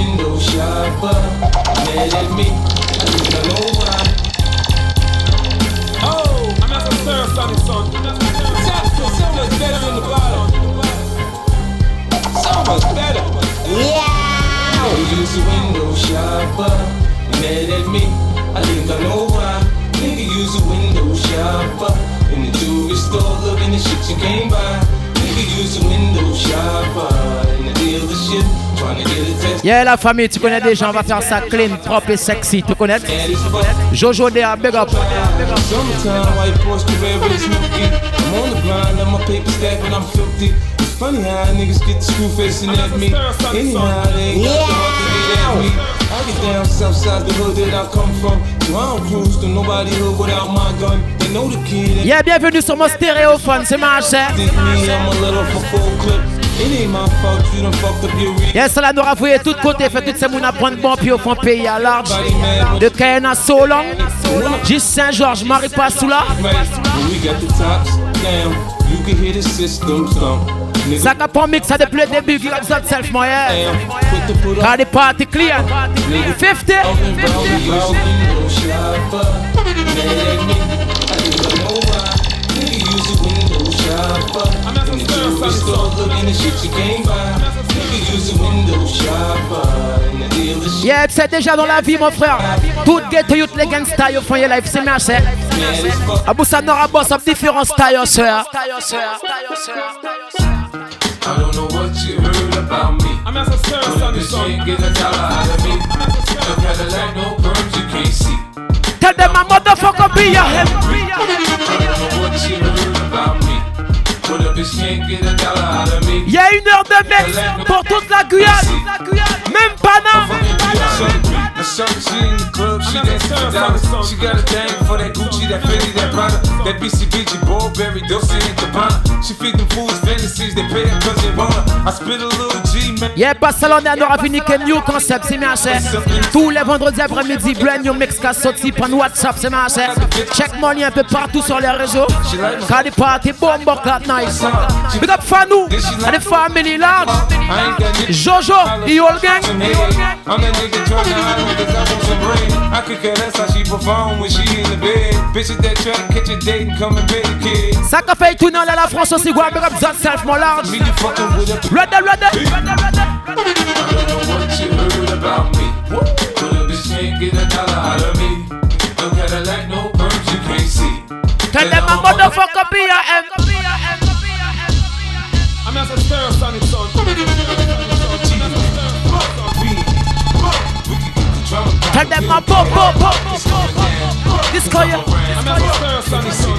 window shopper. Mad at me, I don't know why. Oh, I'm at the third son, son. So much better in the bottom. So much better. Yeah. Use a window shopper. Mad at me, I think I know why. Nigga use a window shopper. In the jewelry store looking at shit you can't buy. Nigga use a window shopper. In the dealership Yeah, la famille, tu connais déjà, on va faire ça clean, propre et sexy, tu connais? Jojo Dea, big up. Funny how niggas get screw facing at me. Anyhow, they ain't got the heart to get at me. I get down south side the hood that I come from. So I don't cruise to nobody hood without my gun. They know the kid. Yeah, bienvenue sur mon stéréophone, c'est ma chaîne. Yes, la nous rafouille tout côté, fait tout ce monde à prendre bon pied au fond pays à large. De Cayenne à Solon, juste Saint-Georges, Marie Passoula. Ça qu'a pas mix, ça depuis le début, qui a besoin de self moyen. Car les parties clear. 50. Yep, c'est déjà dans la vie, mon frère. Tout ghetto youth, les gangsters, font your life, c'est merci. Abou Sanora boss of different styles. Hein, hein. I don't know what you heard about a Mix pour toute la Guyane. Même Panama. I saw she in the club, she dancing for dollars. She got a thing for that Gucci, that Fendi, that Prada, that BCBG, Burberry, Dolce and Gabbana. She feed them fools fantasies, they pay her cause they want her. I spit a little Yeah, pas salon à Nord Avenue, Ken New Concept, c'est ma chaîne. Tous les vendredis après-midi, brand new mix qu'a sorti par WhatsApp, c'est ma. Check mon lien un peu partout sur les réseaux. Car des parties bomb clap nice. Big up Fanou, and the family large. Jojo, the old gang. I'm that nigga trying I could care less how she perform when she in the bed. Bitch at that catch a date and come and pay the kid. Ça qu'a fait tout la France aussi, go big up yourself, mon large. You fucking with a Ready, ready. I don't know what you heard about me? But a bitch can't get a dollar out of me? No Cadillac, no perms, you can't see. Tell them my motherfucker be your M. I'm as a stir, son, it's on. Tell them my pop, pop, pop. This call you. I'm as a stir, son, it's on.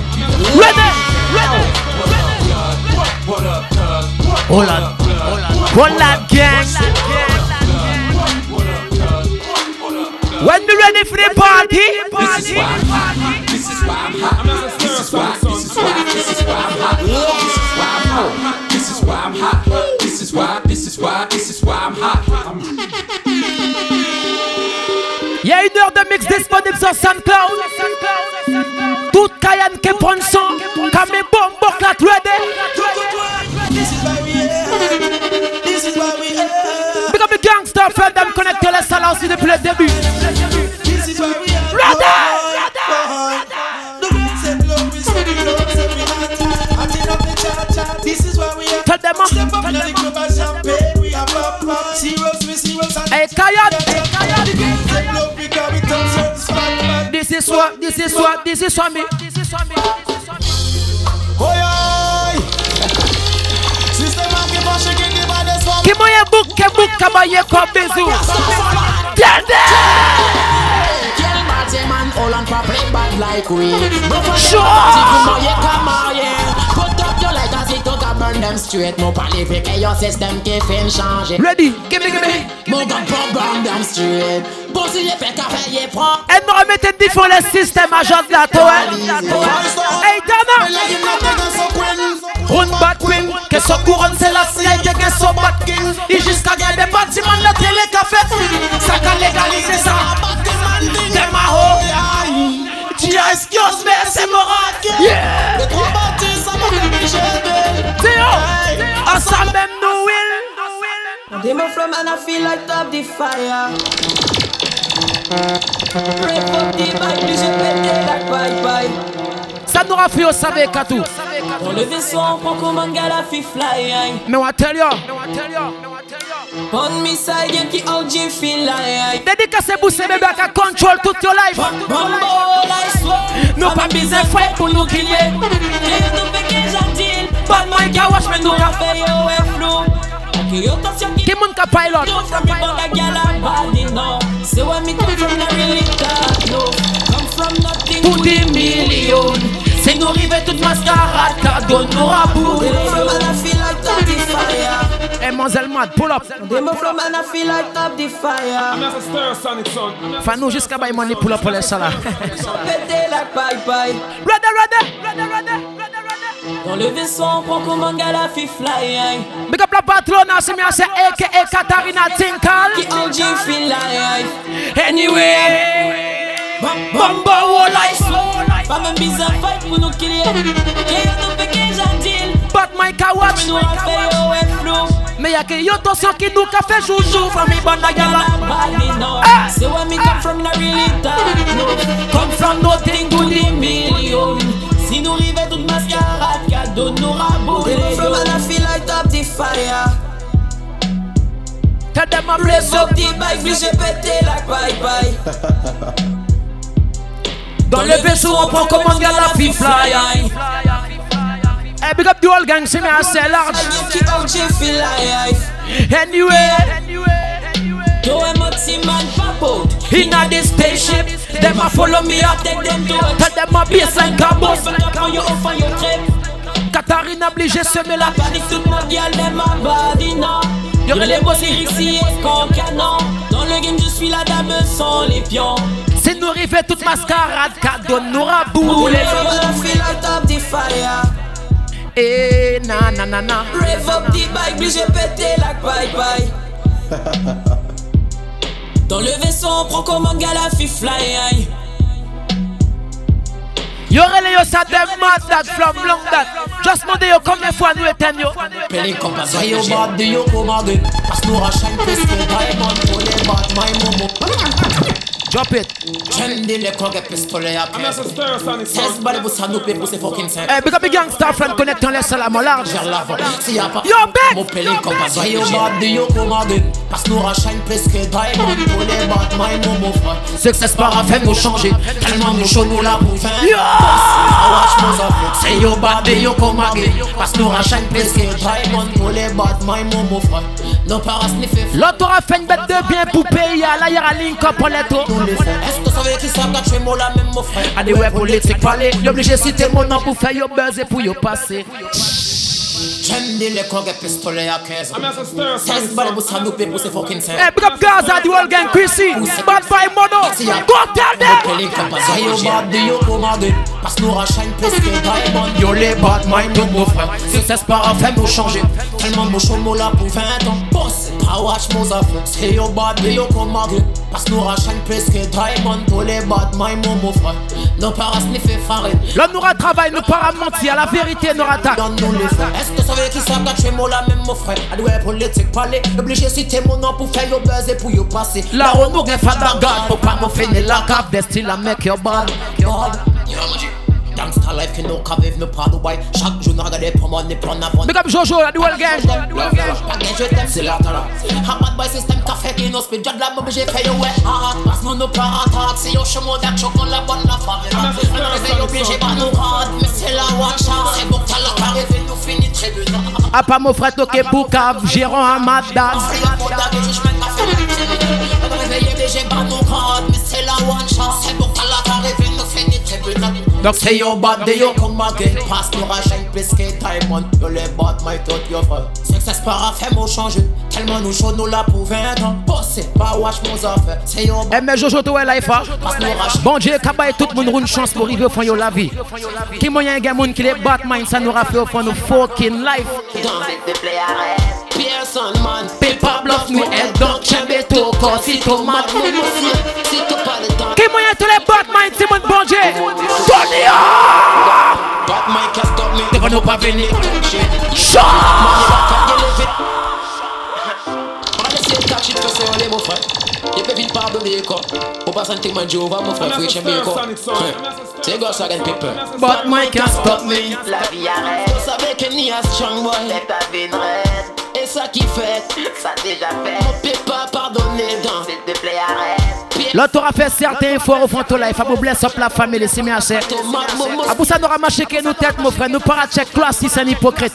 Ready, ready. What up, cuz? Hold on. Gang. When we ready for the party. This is why I'm hot. This is why, this is why, this is why I'm hot. This is why I'm hot. This is why, this is why, this is why I'm hot. Il y a une heure de mix disponible sur SoundCloud. Toute Cayenne qui prend son. Comme bombes, Up gangster friend, them connecté les aussi depuis le début. This is why we are. Up. Tell them, Step up club and champagne. We are pop pop. Zeros, we zeros and. Hey. The girls love because we on spot. This is what, this is what, this is what me. This is what me. System keep on shaking the baddest one. On on, yeah. Up your light as it to burn them straight. Mon parler fait que your système qui fait changer. Ready, give me, give me. Mon gun pour burn them straight. Prend. Elle me défaut le système agent de la toile. Hey, Dana! Run back queen, que son couronne c'est la qui gagne son bat king. Et jusqu'à gagner des bâtiments, la télé café Ça qu'a légalisé ça. Dem a ho. Tia excuse me, c'est moral. Yeah! Les trois bâtis, ça m'a fait. Théo! À ça même nous will. They my from and I feel like top the fire. Ça nous fait au tout. Dans le vaisseau, on prend comme un gars la fi fly. aïe. Mais on va tell you. Missile, y'a qui OG feel like. Dédicacé boussé bébé à control tout your life. Nous pas besoin fouet pour nous. Et. Bad man mais nous ka Café, yo, et flow. Ok, yo, t'as sûr qui Qui moun ka pilot? do from me, but I got a body, no. Say when me come from the really dark, no. Come from nothing Pour des millions. C'est nous river toute mascarade car donne nous rabout. They from and I feel like top the fire. Eh Mad, pull up. They my from and I feel like top the fire. That's a stir sonic son. Fanou jusqu'à bail money pull up pour les salas. Pété like bye bye. Ready, ready, ready, ready, ready, ready. Dans le vaisseau, on prend comme un gars la fi fly. Aïe. Big up la patrona, c'est bien c'est aka Katarina Qui Tinkal. OG feel like. Anyway, Bumbo all life. Pas même bizarre fight pour nous killer. Qui nous fait que j'entile. But my ka watch. Nous a fait yo, et flow. Mais y'a que yo attention qui nous ka fait joujou. Famille banda yala. Body, no. Ah. Say when me come from the really dark, no. Come from nothing to the million. Si nous rivets toute mascarade, cadeau nous raboulé. From and I feel like top the fire. Tell them I'm Raise up the bike, puis j'ai pété like bye bye. Dans le vaisseau, on prend un gars la fi fly. Hey, big up the whole gang, c'est bien assez large. Qui OG feel like. Anyway, Yo, I'm a team man pop out. in a this spaceship, them a follow me up. Take them to a Tell them a baseline cabos. Fuck up on your off on your trip. Katarina obligé semer la Panique toute ma. Y'aurait les boss ici et canon. Dans le game, je suis la dame sans les pions. C'est nous river toute mascarade, cadeau nous and I feel like top the fire. Eh, na na na na. Rev up the bike, puis j'ai pété like bye bye. Dans le vaisseau, on prend comme un gars la fly. Yo rele yo sa dem mad that from long that. Just monde yo combien fois nous éteins yo. Pelin kompa sa yo bad yo komage Pas nou rachan peske diamond Ole bad. My momo. Drop it. Chendi le koge pistole ya sonic. Ses bade pou sa nou pe pou se fucking sen Eh, big up the gangster friend connectant les salam au large. Vers l'avant Si y'a pas Yo! Mo pelin kompa sa yo bad yo komage Pas nou rachan peske diamond Ole bad my momo fra Success par a fait nous changer. Tellement nous chaud nous la pou fin Yo! Watch mo zafre Se yo bad yo komage Pas nou rachan peske diamond Ole bad my momo fra No para sniffer L'autre aura fait une bête de bien pour payer à la yara link up pour les taux. Est-ce que ça veut qui ça gâche moi la même mon frère? Allez ouais politique parler, yo obligé citer mon nom pour faire yo buzz et pour yo passer. J'aime des les coques pistolet à 15 That's a stir Ses sonic balles son. pour ça nous payer pour ces fucking sen Eh, big up Gaza, the whole gang Chrissy. Bad boy mono. Go tell them. Comme ça yo bad yo commandé Parce nous rachat une presque diamond Yo les bad mind frère Success par a changer. Tellement mon chaud moi là pour 20 ans Boss pas watch mon affaire C'est yo bad yo commandé Parce nous rachat une presque diamond Pour les bad mind frère Nos parents sniffer faré L'homme nous travail, nous pas mentir, la vérité nous attaque. Dans nous les frères Est-ce que ça veut qui ça gâche moi la même mon frère. Adoué politique parler. Obligé citer mon nom pour faire yo buzz et pour yo passer. La father God, pour pas m'en finir la cap, they still a make your bad. Yo Gangsta life qui nous cave nous pas Dubaï Chaque jour nous pour moi ne prendre avant Big up Jojo, the whole gang. Je t'aime c'est la tala Hamad by system café qui nous speed Jad la bombe j'ai fait yo ouais hard. Parce nous nous pas attaque Si yo chemin d'ac chocolat bonne la favela On réveille obligé pas nous rendre Mais c'est la one shot C'est bon que t'as la arrivé nous finit tribunal A pas mon frère toqué pour cave, gérant un madame. Pas nous rendre Mais c'est la one shot C'est bon t'as la Donc Say yo bad, they yo come again Pass no rachète plus que Diamond Yo les bad, my tot yo frère Success par affaire, mon change. Tellement nous chaud, nous là pour 20 ans Bossé, pas wash mon affaire. Say yo bad, Eh mais Jojo to life ah. pass no rachète Bon Dieu, kabay tout le monde une chance pour arriver au fond de la vie. Qui moyen gagne monde qui les Batman, ça nous fait au fond de fucking life. Pearson man Paper bluff nous aide donc chembe tout corps si tout mat. Mon monsieur, si tu pas le temps Qui moyen tous les Batman, c'est mon bon Dieu. Tony has got me Devant nous pas venir. Shit Shot. Man, you back up, you live it Jamaica. Ou pas santé man Jova, ça gagne people. But my can't stop me. La vie arrête. Vous savez que ni a strong boy. Ta. Ça qui fait. Ça déjà fait. On peut pas pardonner dans. S'il te plaît, arrête. L'autre aura fait certains efforts au fond de life. Abou bless up la famille, c'est bien assez. Abou ça n'aura marché que nos têtes, mon frère. Nous para check class si c'est un hypocrite.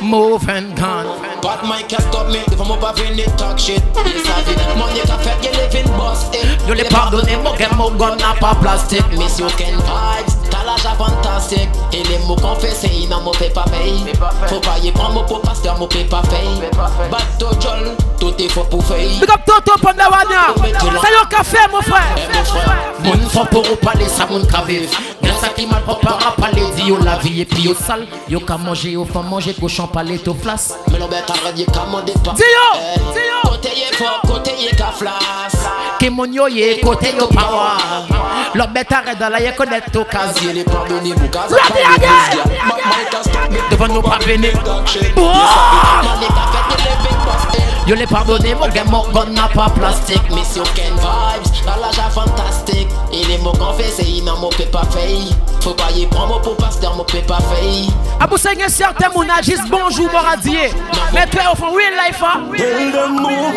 Move and gone. But my can't stop me. Devant mon pas venir talk shit. I. Money qu'a fait, you live in boss. Yo les pardonner, mon gars, mon gun n'a pas plastique. Miss you can vibes. L'âge fantastique. Et les mots qu'on fait, c'est in mon paper pay. Faut pas y prendre mon pot pasteur, mon paper pay. Bateau jol, tout est faux pour faire. Big up Toto Pandawania. C'est le café, mon frère. Eh, mon frère. Moun fò pour ou parler, ça moun ka viv Gen sa ki mal pop para parler, di yo la vie et puis yo sale Yo ka manger, yo fa manger, cochon parler, to flas Mais l'on bête y'a qu'à m'en pas. Yo, dis yo Côté y'a fort, côté y'a qu'à flas. Ki moun yo ye, kote yo power Lo bet arrête dans la ye connaît to kazi Dieu les pardonner, mon gars. Ready again! In boss. Yo pardonner, mon gars, mon gun n'a pas plastique Mission Ken Vibes, dans l'âge fantastique. Et les mots qu'on fait, c'est in mon paper fay. Faut pas y prendre mon pot pasteur, mon paper fay. Abou se gen moun agis toi au fond real life hein Tell them move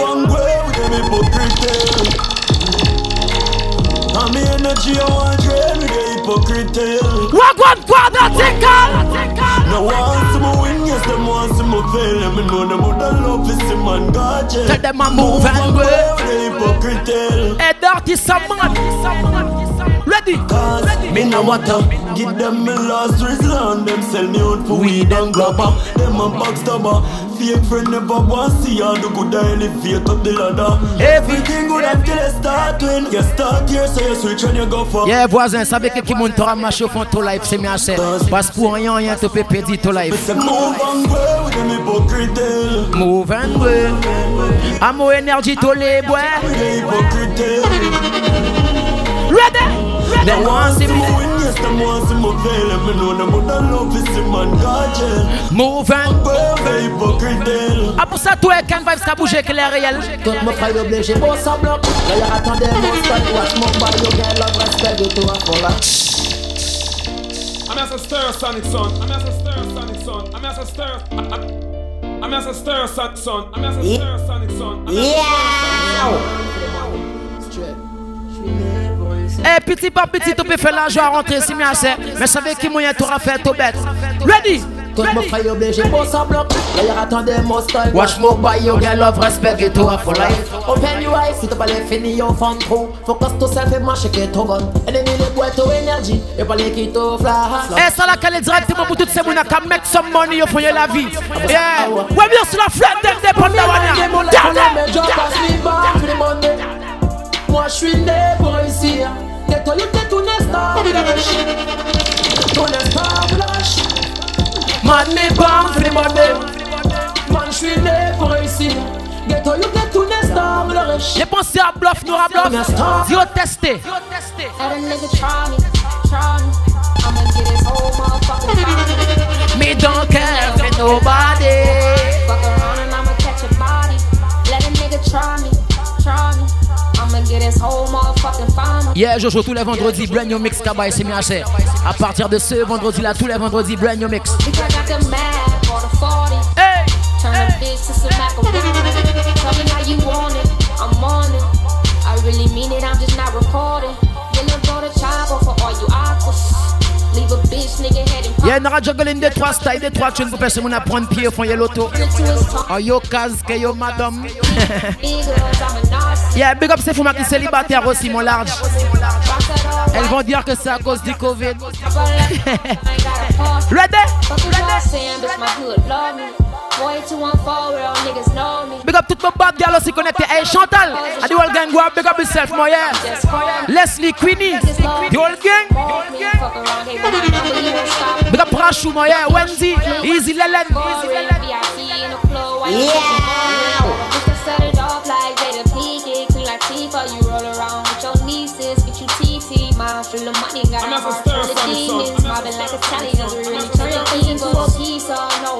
energy I want drain with the hypocrite. Wagwan kwada tinkal No one see me win, yes them want see me fail. And me know them would love to see man God Tell them a move and go go with the hypocrite. Et dirty some man. Ready? Cause me no matter. Give them me last resort. Them sell me out for weed and grabber Them a backstabber Fake friend never want see all the good I elevate up the ladder. Everything good until you start win You start here so you switch when you go for Yeah voisin, savez que qui moun t'aura marché au fond de ton life, c'est assez Parce pour rien, rien te peut pédir ton life move and with them Move and go Amo énergie With Ready? Them want see me me win, yes them want see me fail me know them would love to see man God jail Move and Ah pour ça toi Ken Vibes qu'a bougé que les réels Tout mon frère obligé, bon ça bloque. D'ailleurs, attendez, mon style, watch mon bail, love, respect, de là. I'm as a stir sonic son. I'm as a stir sonic son. I'm as a stir. I'm as a stir sonic son. I'm as a stir sonic son. I'm as a stir sonic son. Eh petit par petit tu peux faire l'argent à rentrer c'est bien assez Mais savez qui moyen t'aura fait tout bête. Ready? Tout mon frère obligé, style, Watch mon bail, yo gain love, respect, et tout for life. Open your eyes, si t'as pas les fini, yo fan trop. Focus yourself et marche que ton gun. Ennemi les boîtes au énergie, et pas les qui t'offrent la Eh ça la calé directement pour toutes ces mounas qui make some money yo pour la vie. Yeah. Ouais bien sur la fête del dépendant Moi je suis né pour réussir. Ghetto, you get to next star, To next star, blush. Man for the money Man, je suis né pour réussir. Ghetto, you get to next star, blush. J'ai pensé à bluff, nous à bluff Zio testé Let a nigga try me, try me. I'ma get his whole motherfucking body. Me don't care for nobody Fuck around and I'ma catch a body. Let a nigga try me. Yeah, Jojo, tous les vendredis, brand new mix bien cher. À partir de ce vendredi là, tous les vendredis, brand new mix. Because I got the mad for the 40. Hey! Turn a bitch to some macaroni. Tell me how you want it, I'm on it. I really mean it, I'm just not recording. Then I go to chopper for all you aquas. Leave a bitch nigga head Jungle in des trois styles, des trois tunes personne mon apprendre pied fond l'auto. to. Oh yo casque, yo madame. Yeah, big up c'est fou qui célibataire aussi mon large. Elles vont dire que c'est à cause du Covid. Pause. Ready? Fuck what y'all saying, bitch, my hood love me. Boy, 214, real niggas know me. Big up toutes mes bad girls aussi connectées. Hey Chantal, à the whole gang, go up, big up yourself, moi yeah. Just call me. Leslie, Queenie, the whole gang. My. Big up Rachou, moi yeah. Wendy, Easy Lelen. Yeah. Just to set it off like Jada Pinkett, clean like Tifa. You roll around with your nieces, get you TT. My full of money, got I'm a as a stir demons. Mobbing like really turn piece no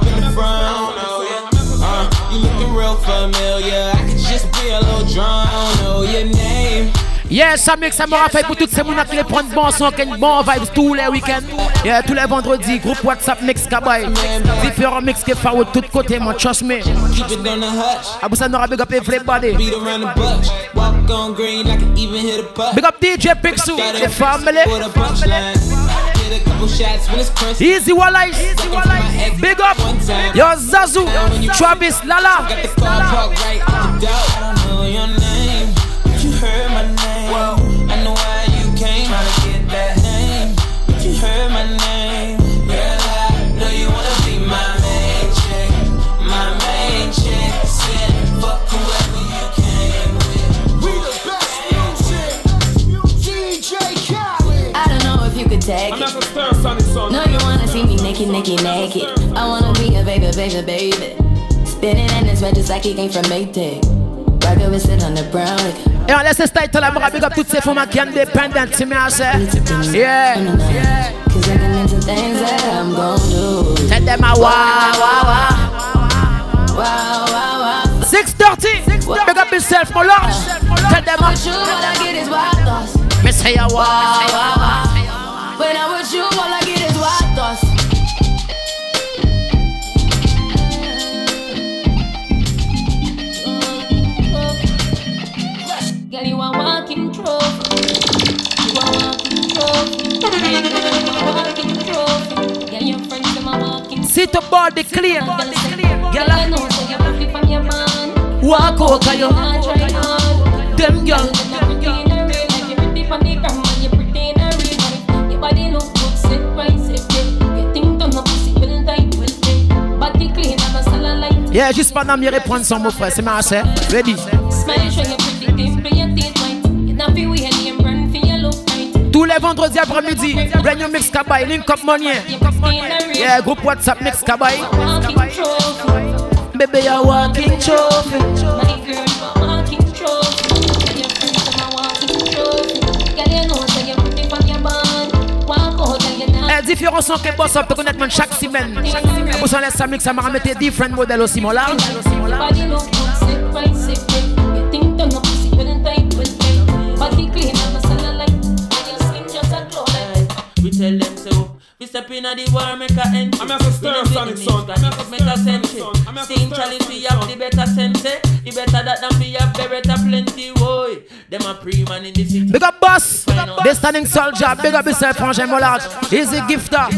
Yes, ça mix, ça me rappelle pour toutes ces mounas qui les prennent bon son, qui bon vibes tous les week-ends. Yeah, tous les vendredis, groupe WhatsApp mix kabay. Différents mix qui font de tous côtés, mon trust me. Keep it on the hush. Abu Sanora, big up everybody. Beat around the bush. Walk on green, I can even hit a putt. Big up DJ Pixu, the family. Easy Walleye, big up. Yo Zazu, Travis, Lala. I'm it. No, you wanna see me naked, naked, naked. I wanna be a baby, baby, baby. Spinning in this red just like he came from Maytag. Rocket with sit on the brown. Et on laisse ce style la mora, big up toutes ces femmes qui sont indépendantes, tu m'as. Yeah, yeah. Cause I can into things that I'm gon' do. Tell them a wow, wow, wow. Wow, wow, wow. 630, big up yourself, my lord. Tell them I get is wild thoughts. me say a wow, wow, wow. When I'm with you, all I get is wild thoughts. Girl, you a walking trophy. You a walking trophy. You a walking trophy. Girl, your friends them a walking Sit up body clean. Girl, Girl, I know so you pretty from your man. walk out, cause you. I try hard. Them girl. You're pretty in the real life. You're pretty teeth white. You not feel weird, name brand for your look right. Tous les vendredis après-midi, new mix kabay, link up money. Yeah, groupe WhatsApp mix kabay. Baby, you're walking trophy. Différents sons que boss up, peut connaître chaque semaine. Pour ça, ça mix, ça m'a remis different modèles aussi, mon large. Step in at the war, make a end. I'm a stir, Sonic son. I'm stir, sense. Sonic son. I'm stir, we have the better sense. eh? The better that than we have, the better plenty. Boy, them a pre-man in the city. Big up boss, the standing soldier, big up yourself, frangin, mon large. Easy gifter.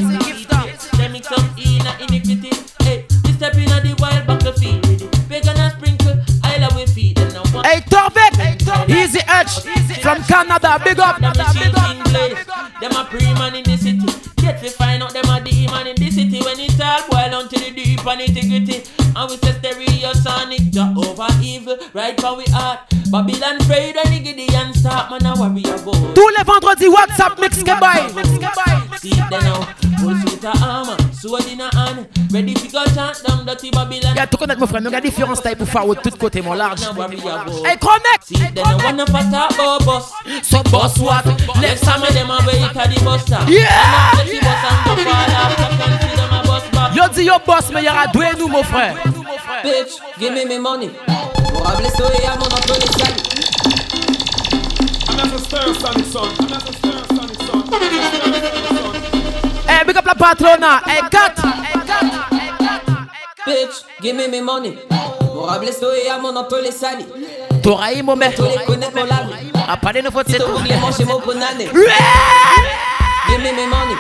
They mix up in a iniquity. Hey, we step in at the wild battlefield. Pagan and sprinkle, I love we feed them. Hey, Torbeck, Easy Edge from Canada, big up. Them in place. Them a pre-man in the city. The and integrity. And we say stereosonic, over evil. Right for we heart. Babylon when the Gideon start. Man, I worry about. Tous les vendredis, WhatsApp mix kabay. See it now. Full suit of armor. Sword in a hand. Ready to go chant down dirty Babylon. Y'a tout connaître mon frère, nous avons différents styles pour faire de tous côtés, mon large. Hey, connect. See it now. One of a talk about bus. So boss what? Left some of them a wait at the bus stop. Yeah! And after the bus and off. You can see them a. Yo dis yo boss, mais y'aura doué nous, mon frère. Bitch, give me me money. Pour et à mon emploi les salis. I'm stir, Sonic son. Stir, Sonic son. Hey, big up la patrona. Hey, cut. Hey, cut. Bitch, give me me money. Pour habler ça et à mon emploi les salis. T'auras eu mon mec. Tous les connaître mon lave. A parlé de votre oublié manger mon bonane. Give me me money.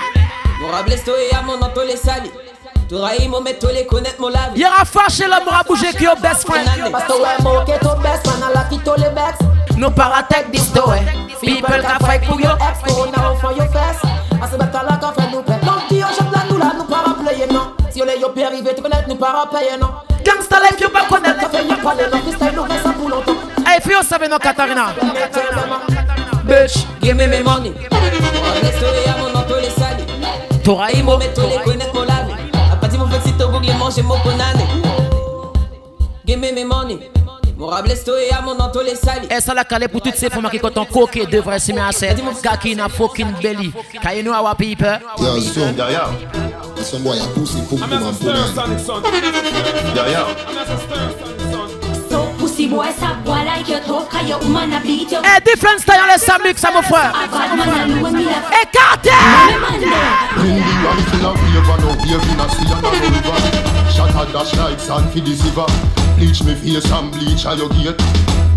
Pour et à mon emploi les salis. Lave. Y'aura fâché l'homme à bouger qui est au best friend. Mon que ton best man, la paratech this door. People can fight for your ex, go now for your face. I say better like a friend nous paie. Donc, dis, je plan nous là, nous pas player, non. Si yo père arrivé, tu connais, nous pas payer, non. Gangsta life, connaître. Ça fait y'a pas de non, freestyle. Hey, fio savez no Katarina. Bitch, give me me money. Mon mon Mettre tous les mon. A pas dit mon mon banane. Give me me money. Mon rablesto et à mon anto les sali. Et ça la calé pour toutes ces femmes qui comptent en coquet devrait se mettre à cette. Kaki na fucking belly. Can you know our people? Yo, son derrière. Son boy a poussé pour sonic son. Derrière. Eh, different style, laisse ça mix, ça mon frère. Écartez! Dash like sand for the silver. Bleach me face and bleach.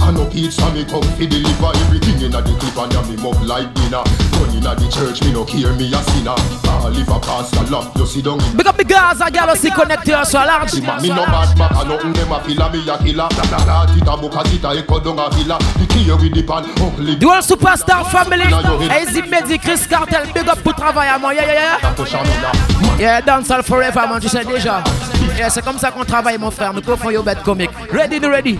I no pizza me come fi deliver everything inna the clip and ya me mug like dinner. Gun inna the church me no care me a sinner. Ah, live a pastor lock you sit down Big up the Gaza girl aussi connecté à soi large. No bad back, nothing them a me a killer. La la la, tita book a tita echo down a villa. The key with the pan, ugly. Dual Superstar Family. Easy Medi, Chris Cartel. Big up pour travail à moi. Yeah, yeah, yeah. To. Yeah, dancehall forever, man. Tu sais déjà. Yeah, c'est comme ça qu'on travaille, mon frère. Nous coffrons yo bête comique. Ready, nous ready.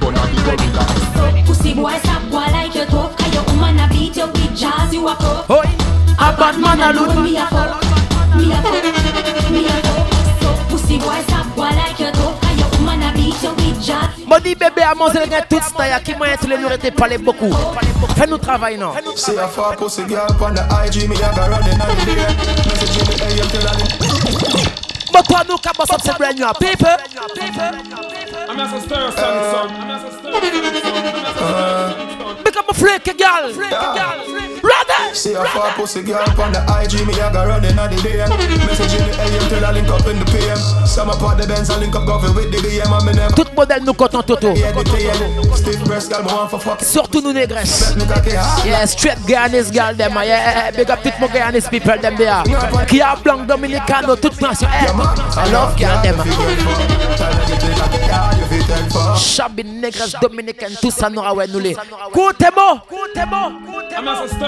A beat you with jazz you a cuff Oi. A bad man a loot. Me a fuck Me a fuck Me a fuck So pussy boy sa boy like you tough Cause your woman a beat you with jazz Modi bébé à manger le gars tout style. Qui m'a tous les nous été parler beaucoup. Fais-nous travail, non? See a far pussy girl on the IG, me a go running on the day. Messaging me AM till I But toi, nous, qu'à boss up cette brand new people. I'm a stir sonic son. I'm a stir sonic son. I'm a stir sonic son. Big up a freak girl. Ready. See a far pussy girl on the IG, me a go running on the day. Messaging me AM till I link up in the PM. Some the Benz, I link up with the BM, Tout modèle nous content Toto. the. Surtout nous négresses. Yeah, straight Guyanese girl them, ah, yeah, big up tout mon Guyanese people them there. Qui a blanc dominicano, toute nation, eh. I love girl them. Shabby négresses dominicaine, tout ça nous ouais nous les. Coutez-moi, coutez-moi. I'm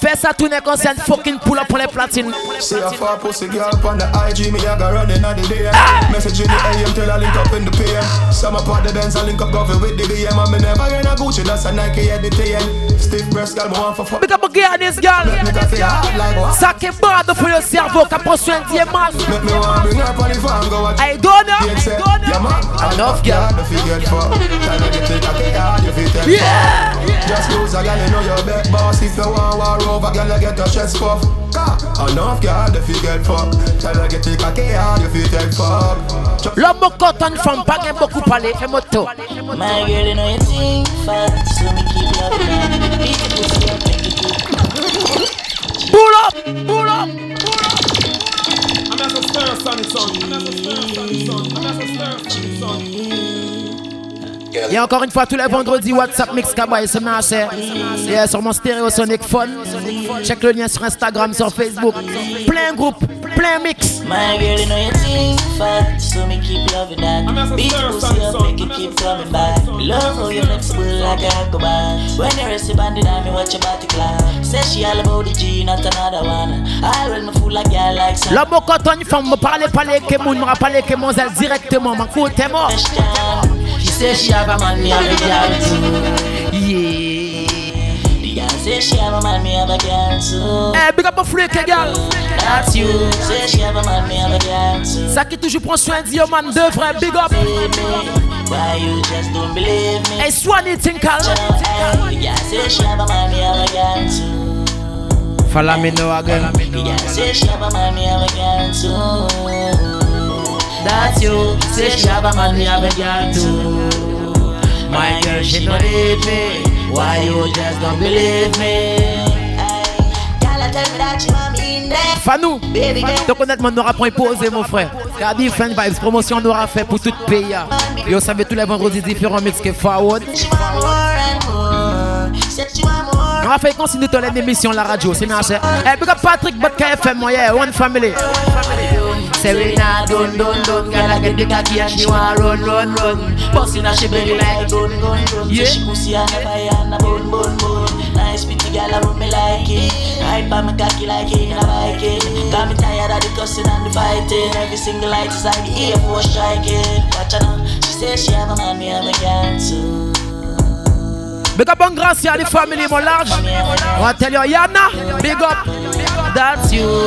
Fais ça tourner comme c'est fucking pull up pour les platines. See a far pussy girl on the IG, me a go running on the day. Messaging the AM till I link up in the PM. Some apart the Benz, I link up government with the BM, and me never in a Gucci, that's a Nike at the TN. Stiff breast girl, me want for fuck. Big up a Guyanese girl. Me cocky hard like what? Ça qui est bad pour le cerveau, qui prend soin de diamant. Make me want bring her on the farm, go watch. I don't know, Yes, I sir. don't Yeah, know. man. Enough girl. If you get fucked, try to get it cocky hard, you fit it. Yeah. Just lose a girl, you know your back boss. If you want war over, girl, you get a chest puff. Enough girl, if you get fucked, try to get it cocky hard, you fit it fuck. L'homme content femme, pas gain beaucoup parler, fais moto. My girl, you know you think fast, so me keep her. Beat the pussy up, make it good. Pull up, pull up. I'm a stir son. I'm a Et encore une fois, tous les vendredis, WhatsApp Mix Kabaye, c'est assez. Yeah, sur mon stéréo Sonic Phone. Check le lien sur Instagram, sur Facebook. Plein groupe, plein mix. My girl, you know you think fast, so me keep loving that. Beat pussy up, make it keep coming back. Love how you flexible like a. When you rest your bandit on me, watch your body clap. Say she all about the G, not another one. I run my fool like girl like some. L'homme une femme, me parler, parler, que moun, me parler, que mon zèle directement, m'écoutez-moi. She say she have a man, me have a girl too. Yeah. The girl say she have a man, me have a girl too. Eh, big up a freak, girl. That's you. Say she have a man, me have a girl too. Ça qui toujours prend soin de Diamant, de vrai, big up. Why you just don't believe me? Hey, Swanny Tinkal. The girl say she have a man, me have a girl too. Follow me now again. The girl say she have a man, me have a girl too. That's you. Say she have a man, me have a girl too. My girl, she don't leave me. Why you just don't believe me? Fanou, donc honnêtement, on aura point posé, mon frère. Car Different Vibes, promotion on aura fait pour tout pays. hein. Et on savait tous les vendredis différents mix que Forward. She want more and more. Said she want more. On a fait continuer dans l'émission la radio, c'est bien cher. Eh, big up Patrick, KFM, moi, yeah, one family. Say we not done, done, done Girl I get the cocky and she want run, run, run. Bustin' her she belly like gun, gun, gun Yeah. She pussy on the fire and a bun, bun, bun. Nice pretty girl I run me like it. Ride by my cocky like it in a Viking Got me tired of the cussing and the fighting. Every single light is like the Air Force striking. Watch her now. She say she have a man, me have a girl too. Big up on Gracia, the family, mon large. Va tell you, Yana, big up. that's you.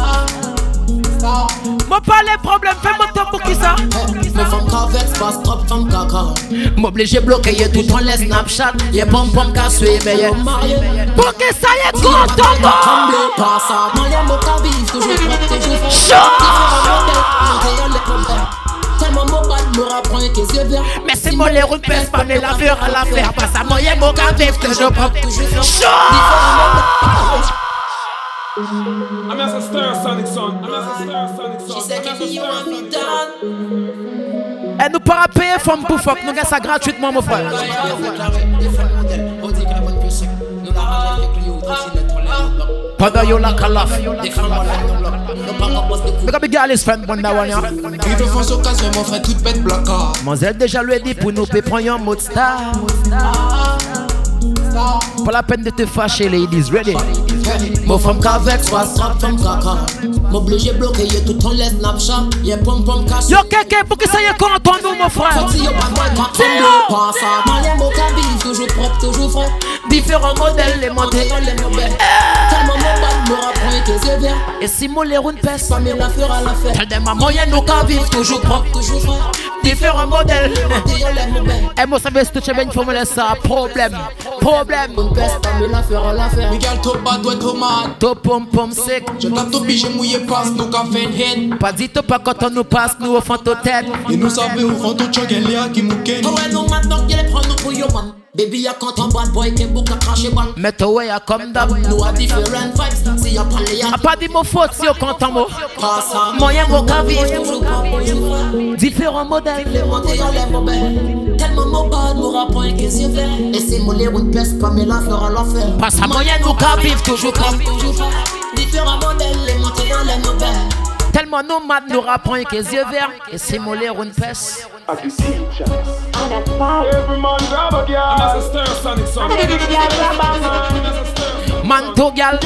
Moi pas les problèmes, fais mon top pour qui ça. Me femme passe trop femme caca. Bloquer y'a tout les Snapchat. Y'a pom pom qu'à suivre y'a Pour que ça Tremble pas y'a Toujours Chaud Tellement mon bad me rapprend et que c'est Mais c'est moi les pèse pas mais la fure à la faire. Pas ça moi y'a mon toujours Chaud I'm as a stir sonic son. I'm as a sonic son. She said, I'm as a "Give me one sonic me son. down." Elle nous payer femme pour fuck Nous gagne ça gratuitement mon frère. Pendant yo la calaf. Look at the girl is friend one that one yeah. Il veut faire son casse, mon frère, toute bête blacard. Monzel déjà lui dit pour nous peut prendre un mode star. Pas la peine de te fâcher ladies ready Mon femme qu'avec, soit strap femme caca. M'oblige bloquer y'a tout le les Snapchat. Y'a pom pom casse. Yo kéké pour que ça y est content nous mon frère Sorti y'a pas de mal quand on ça. Moi mon cabine, toujours propre, toujours frais. Différents modèles les montées Dans les mauvais. Tellement mon bad me rapprend et bien. Et si mon les routes pèse Pas mais la à la fête. Tell them à moyen nous qu'à vivre toujours propre Toujours frais. Différents modèles Y'a les mauvais. Et moi savais si tu fais une formule ça problème Problème Une peste, la à la fête. Miguel. Top pom pom sec Je tape ton j'ai mouillé passe, nous. Pas dit toi pas quand on nous passe nous au fond de tête Et nous savons où font tout à qui mouken. Oh ouais, nous maintenant qu'il prend nous pour yo man. Baby, y'a quand on bad boy qui beaucoup craché ban. Mais toi ouais y'a comme d'hab Nous a différents vibes, si y'a pas les A pas dit mon faute si on content moi Pas ça. Moyen mon vivre frère. Différents modèles Les montées, y'a les mauvais. Tellement mon bad, nous rapprend et que c'est vrai. Et c'est mon les routes pèse pas, mais la fleur à l'enfer. Pas ça moyen nous qu'à vivre toujours frère. Différents modèles, les y'a les mauvais. Tellement mat nous les yeux verts Et c'est mon l'air une pèse man to gal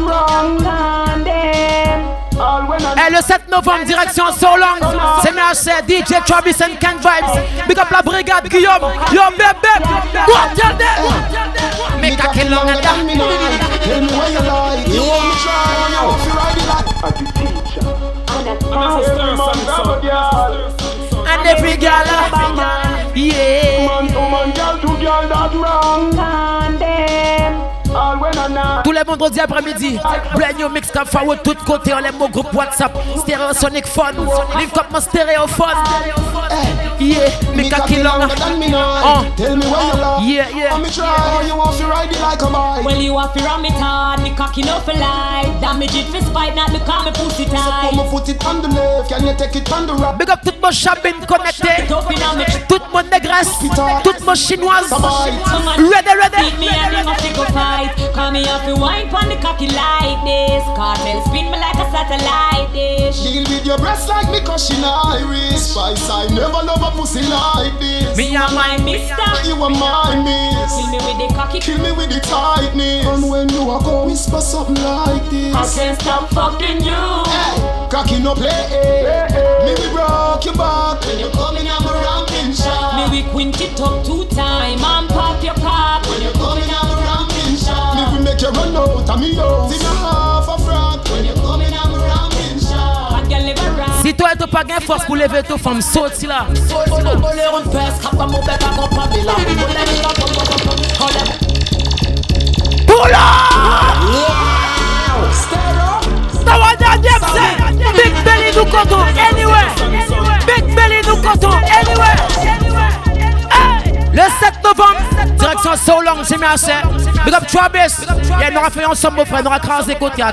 wrong. Et le 7 novembre direction Solong C'est MHC DJ Travis and Ken Vibes. Big up la brigade Guillaume. Yo bébé. What them Make a kill long and you. You want me try, you every Yeah girl girl that wrong. Tous les vendredis après-midi Brand new mix cap forward tout côté On l'aime au groupe WhatsApp Stéréosonic Fun Link up mon stéréophone Yeah Make a kill long Tell me now. Oh. Tell me where you like. Yeah yeah Want me try, you want to ride it like a bike. Well, you have to ram it hard, me cocky no for life. Damage it for spite, not because me pussy So tight. put my foot it on the left, can you take it on the right? Big up tout mon chabine connecté. Toute mon négresse Toute mon chinoise Ready Beat ready me and them a go fight. Call me up to wine pon the cocky like this. Cartel spin me like a satellite dish. Deal with your breasts like me cause she Irish Spice, I never love a pussy like this Me and My mister, But you are my miss kill me with the cocky. Kill me with the tightness And when you are go whisper something like this I can't stop fucking you. Hey, cocky no play eh. Me we broke your back When you coming I'm a ramping shot Me we quint it up two time and pop your cock. You run out of me house In a half a frack When you coming I'm shot I can live around. Si toi t'as pas gain force pour lever ton femme saute si là. Poula Ça va dernier c'est Big Belly nous anywhere Big Belly nous anywhere! Le 7 novembre, direction So Long, j'ai mis assez. Big up Travis. Yeah, nous aura fait ensemble, mon frère. Nous aura crasé à.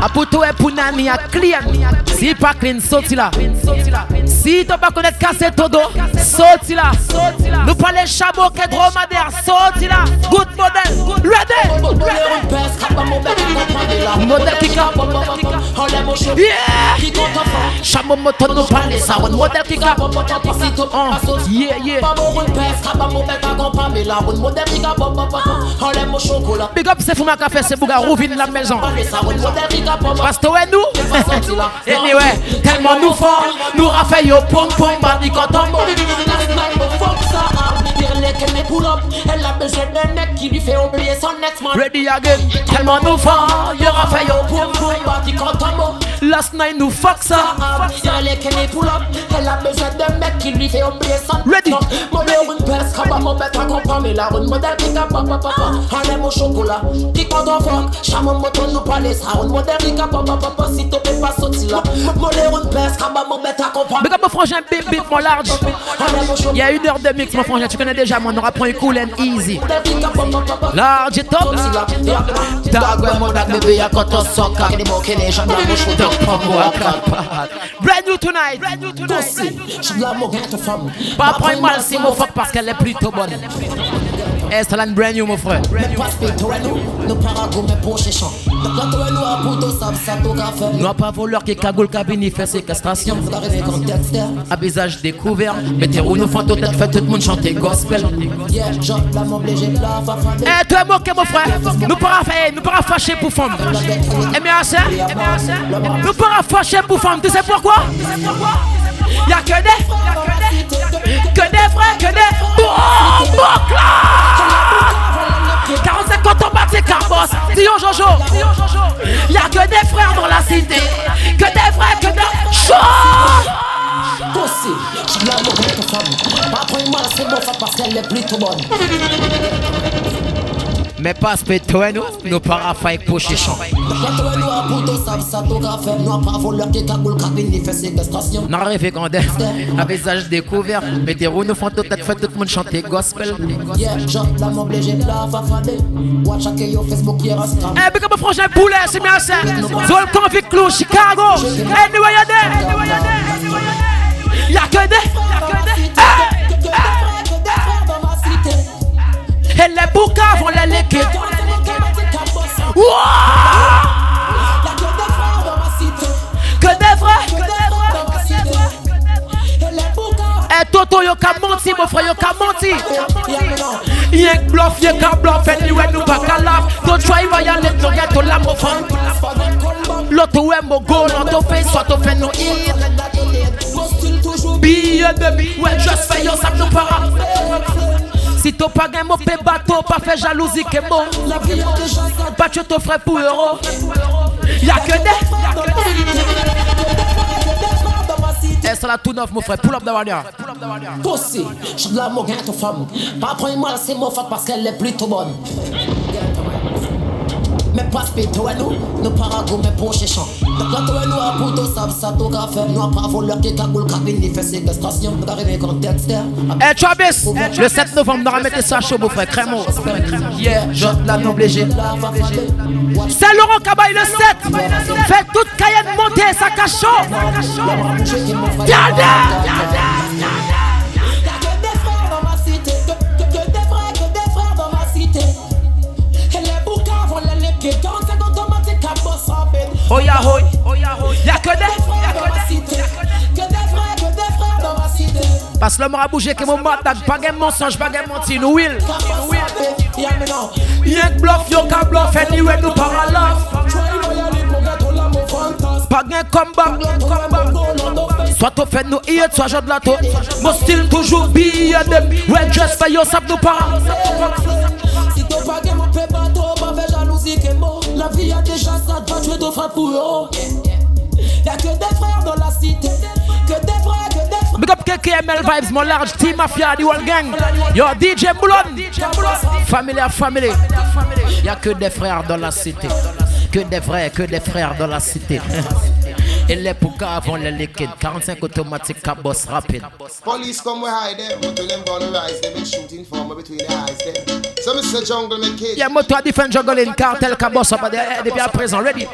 Aputo e punani a clean. Si tu pas connaître casser ton dos, là. Nous parlons les chameaux qui est dromadaire, sorti là. Good model, ready. Modèle qui cap. Yeah! Chameau moto nous. Yeah, yeah. Big up, c'est Café, c'est Bouga Rouvine la. Anyway, tellement nous fort, nous raffaille au pom pom, bandi quand on Elle a besoin d'un mec qui ex-man. Ready again, tellement nous fort, you raffaille au pom pom, bandi quand on Last night nous fuck ça. Ready. Une. On on une. Big up mon frangin, big mon large. Il y a une heure de mix mon frangin, tu connais déjà mon aura prend cool and easy. Large et top. Dog mon dog bébé a quand on les gens dans. Brand new tonight. Brand new tonight. Pas prendre mal si mon fuck parce qu'elle est plutôt bonne. Est talent brand new mon frère. Nous pas voleur qui cagoule cabine fait séquestration. À visage découvert, mettez nous font tout tête fait tout le monde chanter gospel. Eh toi moqué mon frère, nous pas faire, nous pas fâcher pour femme. Eh bien ça, nous pas fâcher pour femme. Tu sais pourquoi? Y'a que des, que des frères, que des bon, bon, 45 quand on ses carbos. Sion Jojo. Y'a que des frères dans la cité. Que des frères, que des chauds. Pussy, je l'aime ta femme. Moi c'est bon parce qu'elle est plutôt bonne mais pas toi nous, para faire poche champ. N'a rêvé quand à visage découvert, mais des roues nous font tout fait tout le monde chanter gospel. Eh, big up frangin poulet, c'est bien ça. Zol Convict Clou, Chicago. Anyway, menti mon frère yo ka menti Y'a que bluff y'a ka bluff. Anyway nous pas qu'à lave Don't try va y aller nous get to la mon femme L'autre ouais mon go soit tu fais hit Billet de billet Ouais just fais yo ça nous para si t'as pas gagné mon bateau, pas fait jalousie que bon. Pas tu ton frère pour euro. Y'a que des. C'est la tout neuf, mon frère. Pull up Pussy, je la mon gain femme. Pas prendre mal, c'est mon faute parce qu'elle est plutôt bonne. Mais pas. Quand tout voleur fait séquestration. Contexte. Eh, Travis, le 7 novembre, nous remettez ça chaud, mon frère. Crémo. Yeah, je obligé. C'est Laurent Cabaye le 7. Fait toute Cayenne monter, ça. Viens, viens, Oh ya hoi, oh ya hoi. Y'a que des, y'a que des, que des frères, que des frères dans ma cité. Parce que l'homme a bougé que mon matak, pas de mensonge, pas de mentir, nous will. Y'a que bluff, y'a qu'un bluff, anyway nous par. Pas de combat, Soit tu fais nous hit, soit je de la tôt. Mon style toujours billet de Ouais, just fait yo, ça nous parle. Si tu pas de mon pépato, pas fait jalousie que moi. La vie a déjà ça te va, je vais t'offrir pour eux. Y'a que des frères dans la cité. Que des frères, que des frères. Big up KKML Vibes, mon large team mafia, the whole gang. Yo, DJ Boulon. Family à family. Y'a que des frères dans la cité. Que des frères, que des frères dans la cité. Et les poukas avant les liquides. 45 automatiques, cabosse rapide. Police come we hide them, but to them gonna rise, they been shooting from between the eyes them. So say jungle me kid. Yeah, moto a different jungle in cartel cabosse, be at present ready.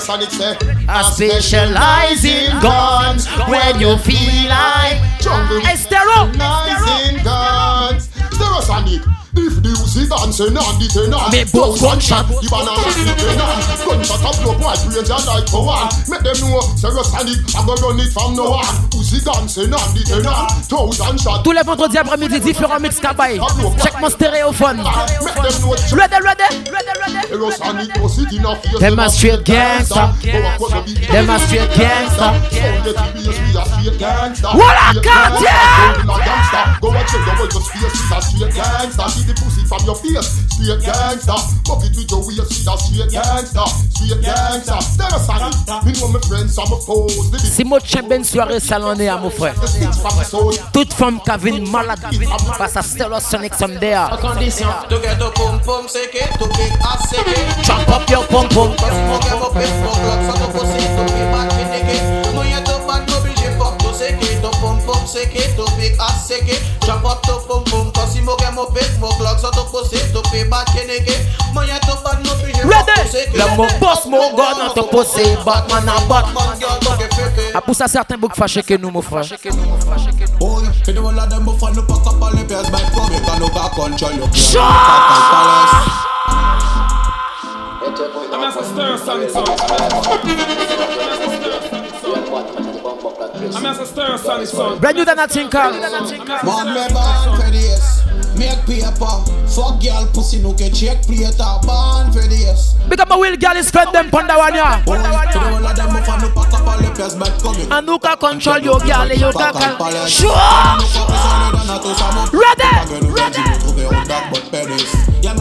Sonic say, I specialize in guns when you feel like jungle. Stereo. Specialize in guns. Stereo sonic. If the Uzi dancing on the tenant Me both gunshot The banana the tenant Gunshot a blow boy brains and like for one. Make them know Stereosonic I go run it from no one. Uzi dancing on the tenant Thousand shot. Tous les vendredis après-midi, différents mix cabaye. Check mon stéréophone. Ready, ready, Them a straight. Them a straight! Go and check the just a straight gangster See the pussy from your face. Straight gangster. Fuck it with your waist She's a straight gangster. Straight gangster. Stereosonic Me know my friends I'm a foes The Si moi tiens soirée salonnée à mon frère. Toute femme qui a vu une malade face à Stellar Sonic Someday. Condition. To get a pum pum seke, to big ass seke. Jump up your pum pum. Cause mo get mo pes mo glock, so no pussy to be bad kineke. Mo yet to bad no bridge fuck to seke, to pum pum seke, ass seke. Jump up to pum pum, cause mo pussy to bad no Ready? seke. Le mon boss, mon gars, dans ton possé. Batman à Batman. A pour ça, certains boucs fâchés que nous, mon frère. Boy, for the whole of them and no pack up all the pairs back no control you. I'm a stir. I'm as a stir sonic song. Brand new than a tinker. Man, me born for this. Make paper. Fuck girl pussy no get check plate up. Born for this. Big up my will girl is friend them panda one ya. Boy, for the whole of them buff and no pack up all the pairs back from it. And who can control your girl, eh, you can Palace. Eh. Sure. Ready? Ready? Yeah,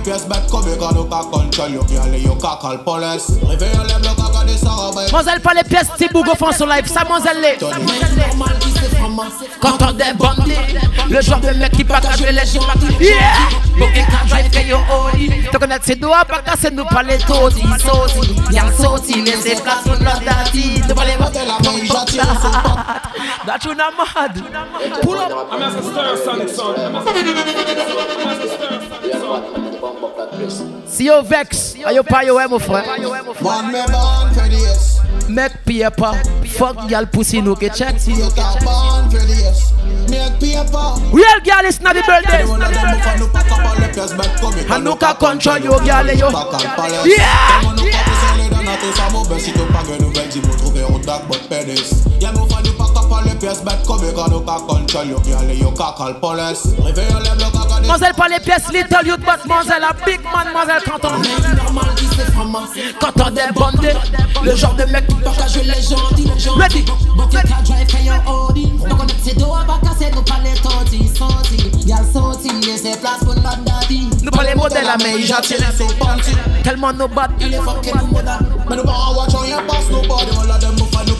pièces bêtes comme quand nous pas contrôle yo girl yo caca le police. Réveille les blocs à garder rabat. Mademoiselle pas les pièces, petit bougon font son live, ça mademoiselle les. Quand on des bandits, le genre de mec qui partage les gens. Yeah! Pour que yo oli. Tu connais ces doigts, pas casser nous les notre voter la main, j'attire That you not mad. Pull up. I'm as a stir sonic song. I'm as a sonic. Si yo vex, ayo pa yo, frère? Me born. Make paper, fuck girl pussy no get check. You can born for this. Make paper. Real girl is not the birthday. One of them buff and no pack up all the pièces bêtes comme And no can control yo girl yo. Yeah! Yeah! Nous pas les pas trouver un dark but pénis. Yeah, me fan you pack up all the pièces bêtes comme quand nous pas girl yo caca le police. Réveille les blocs à garder Mademoiselle pas les pièces little youth but mademoiselle a big man mademoiselle quand on quand on des bandés le genre de mec qui partage les gens Ready? Nous pas les modèles mais j'attire Tellement nos battes Il est fucking mother. Mais nous pas watch on nobody. All of them move nous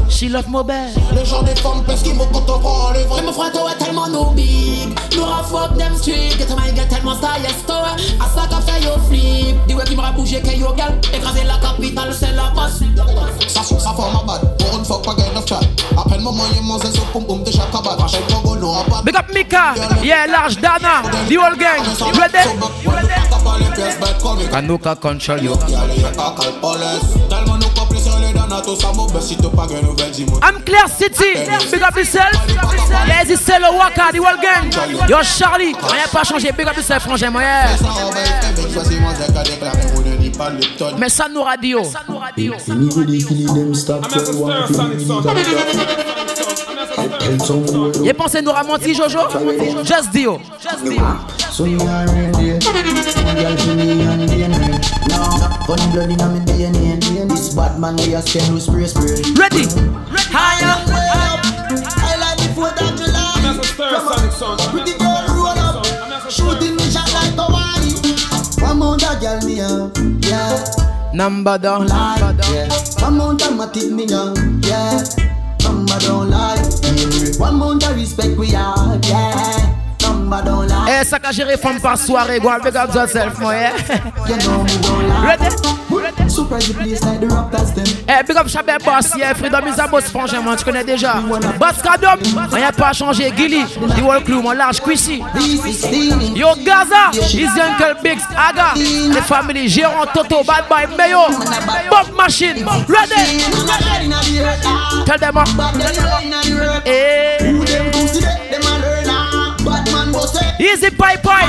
She love mobile Le genre des femmes parce qu'ils on prend les vrais. Mon frère, toi, tellement no big. No a fuck them street. Get my get tellement style, yes, toi. A ça qu'a fait yo flip. Dis ouais qui bougé que yo gal. Écraser la capitale, c'est la bosse. Ça, ça forme ma bad. Pour une fois, pas gain of chat. Pom pom de chaque cabane. Rachel à pas. Big up Mika Yeah large Dana The whole gang Ready And no can control you plus sur les I'm Clear City. Big up yourself. Yeah this c'est le Waka The whole gang. Yo Charlie Rien pas changé. Big up yourself frangin moi yeah. Mais ça nous radio. Y'a pensé nous ramonti Jojo? Just Dio. Just Dio. So you are ready. Girl, she me and DNA. Now, funny blood in my DNA. This bad man we a skin with spray spray. Ready? Higher. I like the Fourth of July. I'm a stir. With the girl roll up, shooting me shot like Hawaii. One more that girl me uh, up, uh, yeah. Number don't lie, yeah. One more that matic me young, yeah. Number don't lie. yeah. One more that respect we are, yeah. Eh, ça qu'a géré femme par soirée, go and up yourself, moi, yeah. Eh, big up Chabert Boss, yeah. Freedom is a tu connais déjà. Boss a pas changé. Gilly, The Wall Crew, mon large. Yo, Gaza, his uncle Biggs, Aga. The family, Jérôme, Toto, Bad Boy, Mayo. Bob Machine, ready? Tell them up. Eh. Easy pie pie.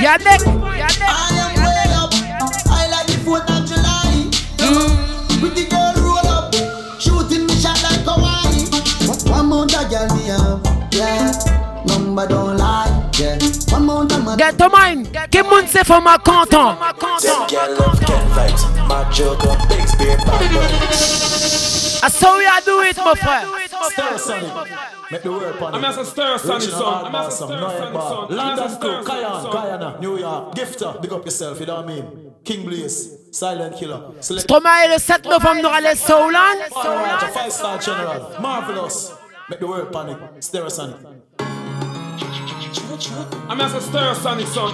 Yannick. Yannick. I am way up. I like the 4th of July. Mm. With the girl roll up. Shooting me shot like Hawaii. One more that girl me up. Yeah. Number don't lie. Yeah. One more that Get to mine. Qui moun se fò ma content. Them girl love get vibes. My joke up big spear bad That's how we do it, my friend. Stir Sonic. Make the word upon it. I'm as a stir Sonic son. I'm as a stir Sonic son. London crew, Cayenne, Guyana, New York. Gifter, big up yourself, you know what I mean? King Blaze, Silent Killer. Stromae le 7 novembre nous allons Soulan. Soulan. Five star general. Marvelous. Make the word panic. Stir Sonic. I'm as a stir Sonic son.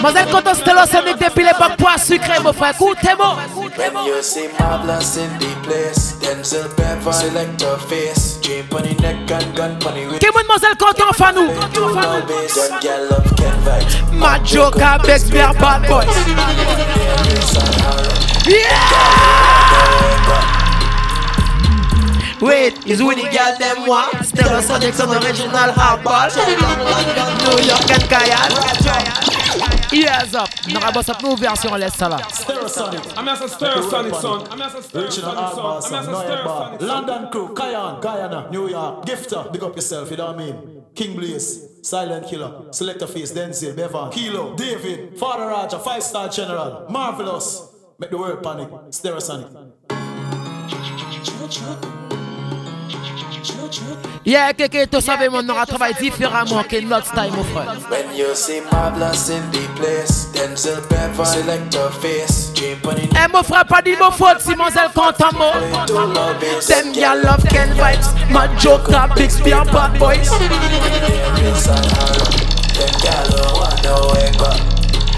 Mazel content Stir Sonic depuis l'époque poids sucré, mon frère. Écoutez-moi. When you see marvelous in the place, Denzel Bevan select your face. Dream on the neck and gun on the waist. Qui mademoiselle content fanou? Them girl love Ken vibes. My joker begs me a bad boy. Yeah! Wait, is with the girl them one? Stereosonics on original hardball. New York and Cayenne. Ears up. N'aura boss up nos versions, laisse ça là. Stereosonic. I'm as a Stereosonic son. I'm as a Stereosonic son. I'm as a Stereosonic son. London crew, Cayenne, Guyana, New York. Gifter, big up yourself, you know what I mean? King Blaze, Silent Killer, Selector Face, Denzel, Bevan, Kilo, David, Father Roger, Five Star General, Marvelous. Make the world panic. Stereosonic. Yeah, Keke, tu savais, mon aura travaillé différemment que notre style, mon frère. When you see marvelous in the place, Denzel Bevan, select your face. Eh, mon frère, pas dit mon faute, si mon zèle content, moi. Them girl love Ken vibes, my joker, big spear, bad boys.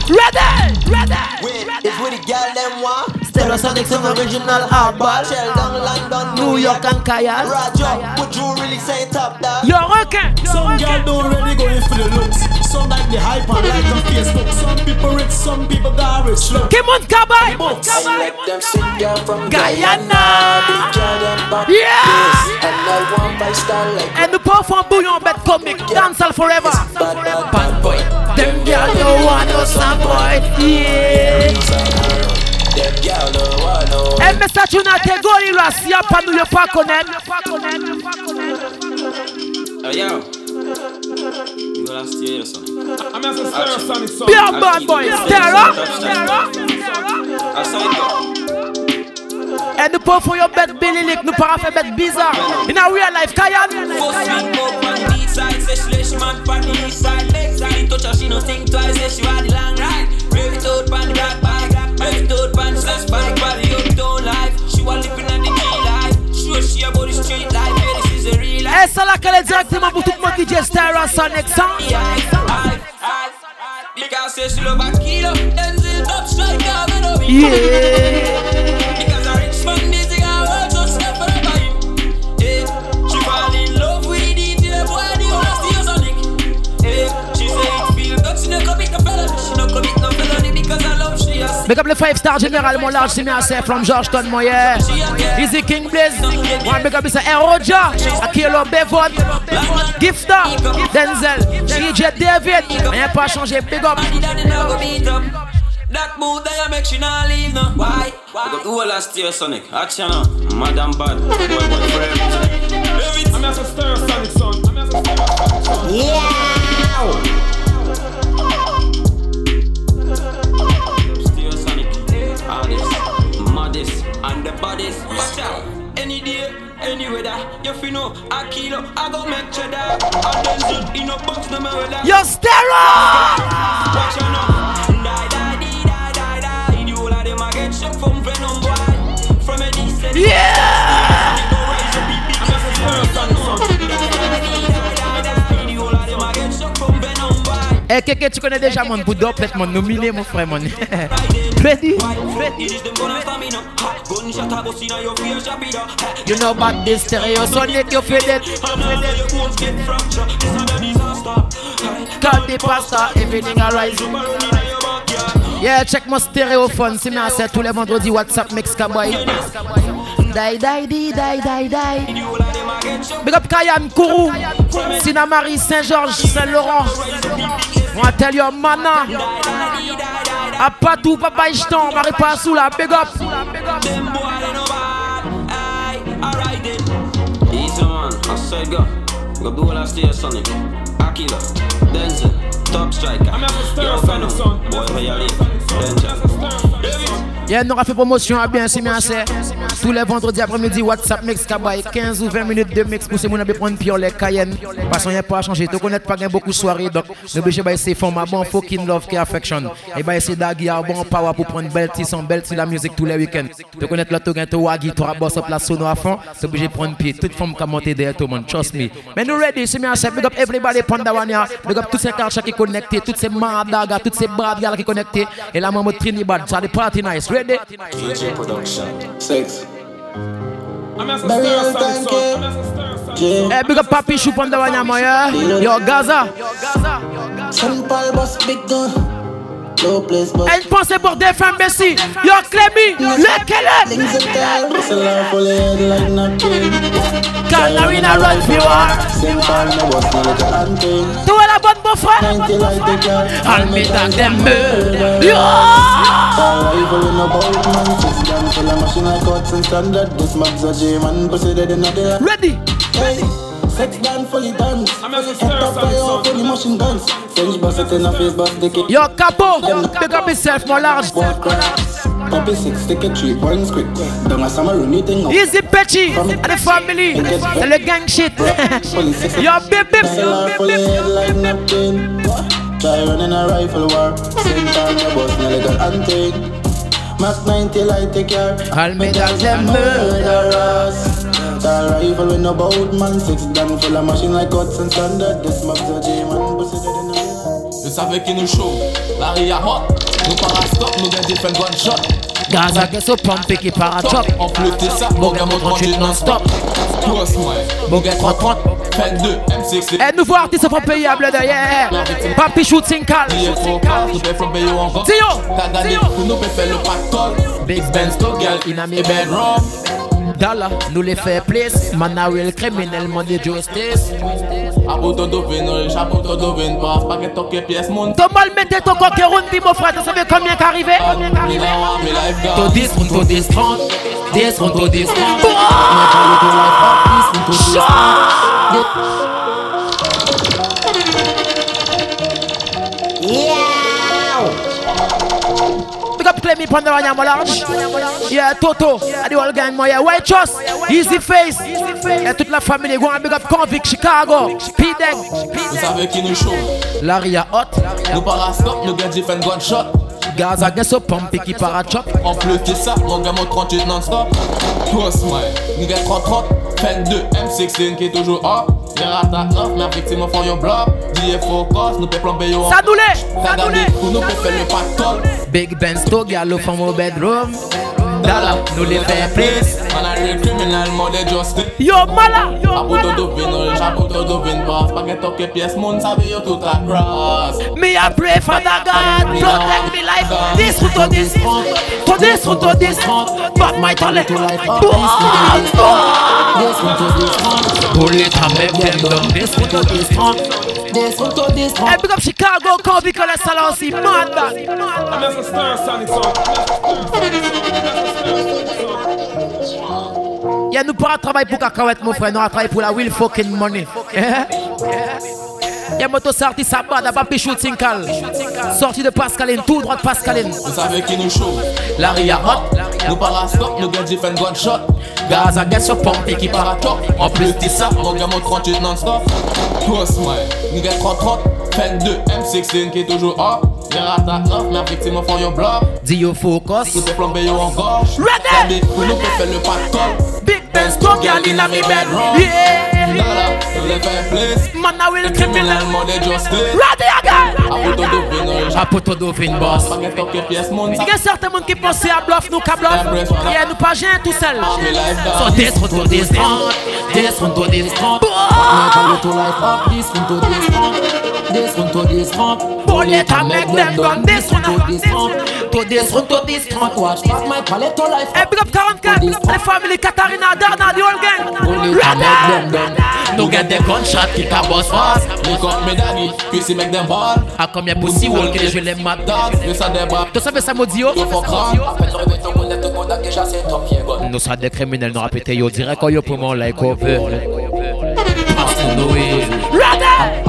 Ready! Ready! Wait, it's with the girl them want. Stereosonics on original hardball. Sheldon, London, New York and Kaya. Roger, would you really say top dog? You're okay. Some girl don't really go in for the looks. Some like the hype and like on Facebook. Some people rich, some people garbage. Look. Come on, Kabay! I like them sick girl from Guyana. Yeah! And I want my style like And the perform bouillon bed comic. Dance all forever. Bad boy. Them girl no want no sound boy. Yeah. Un message on a te gorilla si y'a pas nous y'a pas connaître. yo. I'm as a star sonic song. Be a bad boy. Stara. And the pour for your bed Billy Lick, nous para faire bed bizarre. In a real life, Kayan. Touch her, she no think twice Say she want the long ride Rev it out pan the black bike it out pan the spike Body uptown life She want living on the G life. Sure she about the street life. Yeah, this is a real life. Ça là qu'elle est directement pour tout le DJ Styra Sonic Sound Because say she love a kilo. Denzel top striker, me Yeah. Because a rich man, this Big up le 5 star general, mon large senior from Georgetown, moi yeah. Easy King Blaze, one big up is a Akilo Bevon, Gifta, Denzel, DJ David, rien pas changé, big up. That mood there make she not leave. Why? Why? Sonic? Action, Madam Bad. I'm as a stir Sonic son. I'm a stir son. Watch out. Any day, any weather. If you know, I kill up, I go make cheddar. I in a box, no matter what. Yo, Stera! Watch out now. Die, die, die, die, die, die. Of them, I get shot from boy. From a decent. Yeah! Keke, tu connais déjà mon boudou, peut-être mon nominé, mon frère, mon. Ready? You know about this stereo, so net you feel it. Cut the pasta, everything alright. Yeah, check mon stéréophone, c'est bien c'est tous les vendredis WhatsApp Mix Cowboy. Die, die, die, die, die, die. Big up Kayam, Kourou, Sinamari, Saint-Georges, Saint-Laurent. On va tell your mana. A Patou, Papa Ishtan, Marie Passou là, big up. Easy man, I said go. Go do all I stay Sonic. Akila, Denzel, Top Striker. Yo, Venom, boy, where you live? Danger. Yeah, nous on a fait promotion à bien, c'est c'est. Tous les vendredis après-midi, WhatsApp Mix Kabaye, 15 ou 20 minutes de mix pour ces gens qui prendre pion les Cayenne. Parce qu'on n'y a pas à changer. Tu connais pas beaucoup de soirées, donc nous obligés de ces formats bon, fucking love, qui affection. Et bah, essayer d'aguer bon power pour prendre belle son belle la musique tous les week-ends. Tu connais là, tu gagnes ton wagi, tu rabosses la sono à fond, tu obligé de prendre pied. Toute forme qui a monté derrière tout le monde, trust me. Mais nous ready, c'est c'est big up everybody, Pandawania, big up tous ces cartes qui connectés, toutes ces madagas, toutes ces brades qui connectés. Et la maman Trinidad, ça des party nice, ready? DJ Production. Six. Burial time Eh, big up Papi Chou Pandawanya, moya. Yo, Gaza. St. Paul boss big gun. Low place boss. Et une pensée pour des femmes bessie. Yo, Clémy, le Canarina run Tu es la bonne mon frère. I'll meet at them Ready. Hey. Sex gun fully done. Head up fire off fully machine guns. French boss it in a face boss dick it. Yo, Capo, big up yourself, mon large. Copy six, stick a three, boring script. Down a summer room meeting. Easy Petchy, and the family, and the gang shit. Yo, bip bip. fully head like napkin. Try running a rifle war. Same time the boss nearly got hunting. Mac 90 light take care. I'll make that them murderers. Tall rifle with no boat man. Six gun full of machine like cuts and standard. This mob's a J man. Pussy dead in a Je savais qu'il nous chaud, Larry a hot Nous parastop, nous gagne different gunshot Gaza get so pumpé qui parachop En plus de ça, mon gars mon 38 non-stop. Cross moi, mon gars 30-30 Fait 2, M6 Et nouveau artiste from payable derrière. Papi shooting cal Nous paye from payer encore Tio T'as gagné, nous peut faire le pactole. Big Benz to girl, in a bedroom nous les fait place. Manawil criminel, man de justice. Abouton devine, le chapeau te passe pas que ton pièce mon. Ton mal mettez ton coqueron, dis mon frère, tu savais combien qu'arrivé? Ton 10, on ton 10, 30. 10, on ton 10, 30. Pandora Nyama Large. Yeah, Toto, and the whole gang, moi. Yeah, White Trust, Easy Face. Yeah, toute la famille, les grands big up Convict, Chicago, P-Deng. Vous savez qui nous chaud. Laria Hot. Nous parastop, nous gars, fait gunshot. Gaz à gain se pompe et qui para chop. En plus de ça, mon gars monte 38 non-stop. Toi, smile, nous gars 30-30, 22 M16 qui est toujours up. Les ratas off, mes victimes font yon bloc. DJ Focus, nous peut plomber yon Ça nous l'est, ça nous l'est Pour nous peut faire le pactole. Big Ben Stogallo from our bedroom. Dalla, nous les fait place On a real criminal, mode justice. Yo mala, yo Apoto dovin, chapoto dovin Pas pas. Que toque pièce, moun sabe yo tout la cross Me I pray for the God. Protect me life. This route to this To this route to this But my talent Bullet a make them This This Hey big up Chicago Come because let's all see Mad I'm just a star sonic Yeah, nous pas travailler pour cacahuète, mon frère, nous travailler pour la real fucking money. Moto Yamoto Sarti Sabada, Bapi Tinkal. Sortie de Pascaline, tout droit de Pascaline. Vous savez qui nous chauffe Larry Hot, nous parastop, nous gars fait gunshot. Gaza gars sur pompe et qui part. En plus, t'es ça, mon gars, mon 38 non-stop. Toi, smile, nous gars 30-30, 22 M16 qui est toujours up. Gen rata naf, men viktim yon blok Di yo te yo an le Big Benz go gyal in a mi bedroom Dada, le fe plis Man a wil kriminal, man de justice Ready again! Apoto do vin Apoto do vin boss a bluff, nou ka bluff Ye nou tout sel So this one to this one This one to this one This one to this trump. Bullet and make them run. This one to this trump. To this one to this trump. Watch pass my palette to life. Hey, big up 44. Big up the family. Katarina, Darna, the whole gang. Bullet and make them run. No get the gunshot, kick a boss fast. Look up me daddy, pussy make them ball. I ah, come here pussy wall, que je l'aime ma dog. Nous ça des bap. Tout ça fait ça modio. Oh. Oh. Tout faut crâne. Après ton revêtement, on est tout content que j'assais ton pied. Nous ça des criminels, nous répétez yo direct oh, yo pour mon like au peu. Passe nous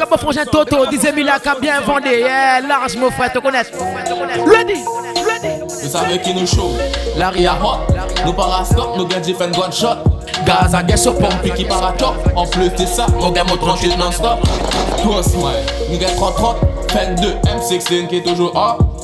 up mon frangin Toto, 10 000 qui a bien vendu. Yeah, large mon frère, te connaître. Ready, ready. Vous savez qui nous chaud Larry a hot Nous para stop, nous gagne different gunshot Gaz à gaz sur pompe qui para top En plus ça, mon gars mon 38 non-stop Toi smile, nous gagne 30 Fen 2, M16 qui est toujours up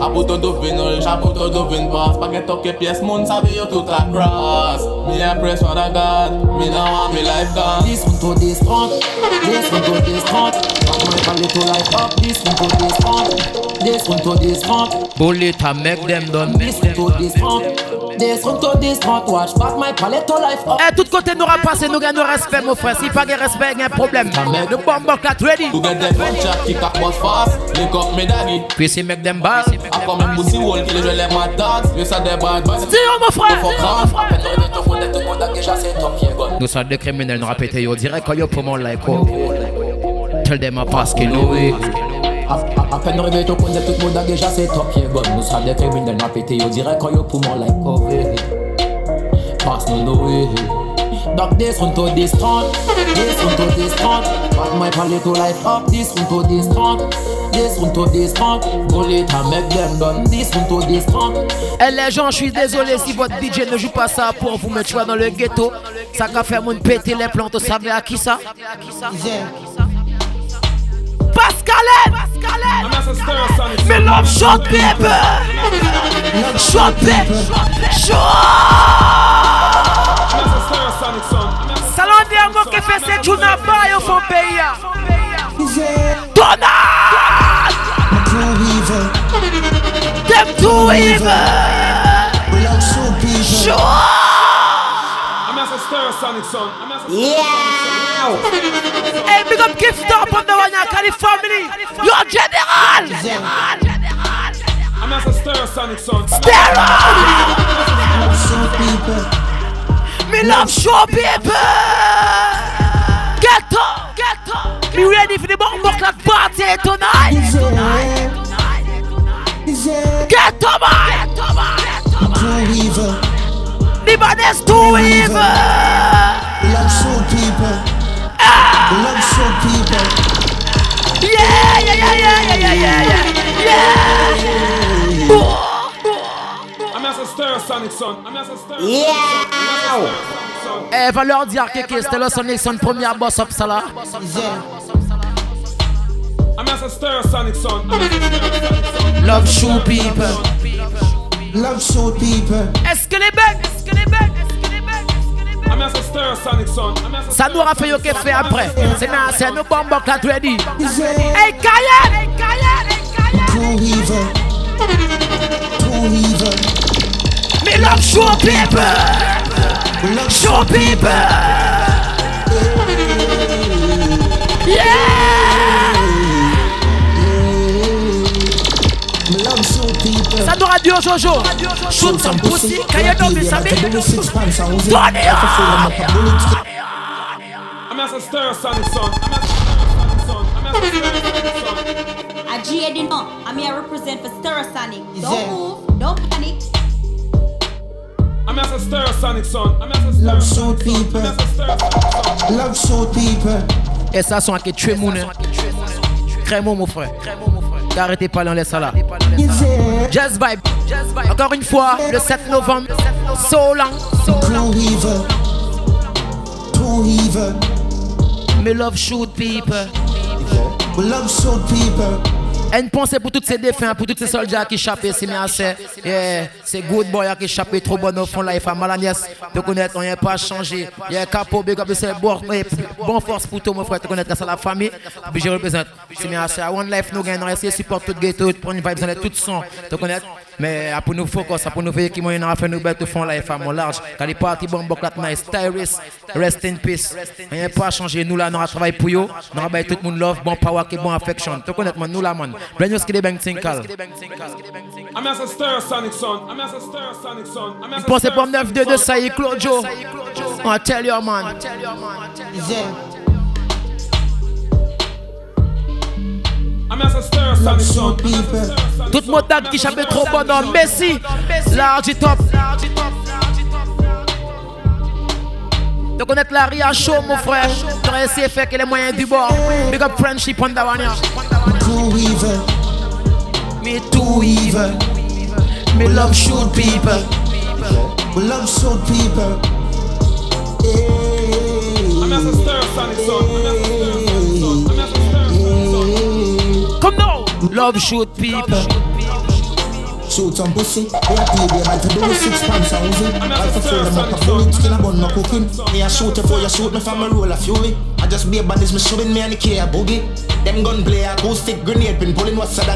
A bout an do vin rich, a bout an do vin boss. Paket ok piyes moun sabi yo tout akras Mi apres fwa da gad, mi nan an mi life gone. 10 moun to 10 30, 10 moun to 10 30 Pak mwen pan li to life up, 10 moun to 10 30 10 moun to 10 30 Bullet a mek dem don, 10 moun to 10 30 this, run to this, not watch Back my palette all life Eh, tout côté n'aura pas, c'est nous gagnons respect, mon frère. Si pas de respect, y'a un problème. Nous bombe clat ready. To get them from chat, kick up boss fast. Lick up me daddy Chrissy make them bad I come and pussy wall, kill je les matas You say they bad, but Dis-moi mon frère, dis-moi mon frère. Nous sommes des criminels, nous répétons direct quand yo promo like oh. Tell them I pass kill no way à peine réveillé, tout connaît tout le monde a déjà ses top pieds. Gone Nous sommes des criminels, n'a pété yo direct quand yo pour mon like oh Pass no no way Back this one to this front This one to this front Back my palette to life up This one to this front This one to this front Bullet and make them done This one to this front Eh les gens, je suis désolé si votre DJ ne joue pas ça pour vous mettre dans le ghetto. Ça va faire mon péter les plantes, vous savez à qui ça? Pascalen And that's a star song Me love short paper! Short paper! Short Salon de amour que fait cette de n'a pas Eu vou peia Dona Them too evil Short I'm as a star sonic song Yeah! At the Yeah Hey big up gift up on the one Cali family. Yo general. I'm at the stir sonic son. Me love show people. Get up. Get up. Me ready for the bomb clock party tonight. Get up man. Get up man. Too evil. The man is too evil. Love so people. Luxury people. Yeah, yeah, yeah, yeah, yeah, yeah, yeah, yeah. yeah. I'm a Sonic Eh, va leur dire que c'était le Sonic Son première boss up ça a. Love show people. Love show people. Est-ce que les bugs, est-ce que les bugs, ça nous aura fait que fait après. C'est maintenant, c'est nous bombe clat ready. Hey, Kayenne! Hey, Kayenne! Hey, Too evil. Too evil. Me love show people. Show people. Ça nous radio Jojo. Shoot some pussy. Can you know this? Turn it I'm as a stir son, son. I'm as a stir son. I'm as a stir son. No. I'm here represent for Sonic. Don't move, don't panic. I'm as a stir Sonic son. I'm as a stir Love so people. Love so people. Et ça sont avec Tremoune. Crémo mon frère. Arrêtez pas, laisse ça là. Jazz Vibe. Encore une fois, le 7 novembre. So long. Too evil. Too evil. Me love shoot people. We love shoot people. Une pensée pour tous ces défunts, pour tous ces soldats qui échappent, c'est bien assez. C'est good boy qui échappent trop bon au fond là, il faut mal à nièce. De connaître, on n'a pas changé. Il y a un capot, c'est bon, force pour tout mon frère, de connaître ça la famille. Je représente, c'est bien assez. One life, nous gagnons, on essaie de supporter tout ghetto, prendre une vibe, tout son, de connaître. Mais pour nous focus, pour nous veiller qui m'ont fait nous bêtes fond là, il faut mon large. Quand les parties bon, bon, nice, Tyrus, rest in peace. N'a pas changé, nous là, nous avons travaillé pour eux. Nous avons tout le monde love, bon power, bon affection. Tu connais, nous là, man. Bring us the bank tinkle. I'm as a stir sonic son. I'm as a stir sonic son. I'm as a Pensez pas 9 2 de ça, Claudio. I tell you, man. As a stir sonic son. Tout mon tag qui chapait trop bon dans Messi. Large top. De connaître la Ria Show, mon frère. Essayé de faire que les moyens du bord. Big up friendship on yeah. Too evil. Me too evil. Me love shoot people. We love shoot people. I'm as a stir sonic son. I'm as a stir Love shoot people. Shoot some pussy, we a play game, I to do with six pants and Uzi I for fill them up a bullet, skin a bun no cooking. Me a shoot you for you shoot me from a roll of fury. I just be a bandits, me shooting me and the care boogie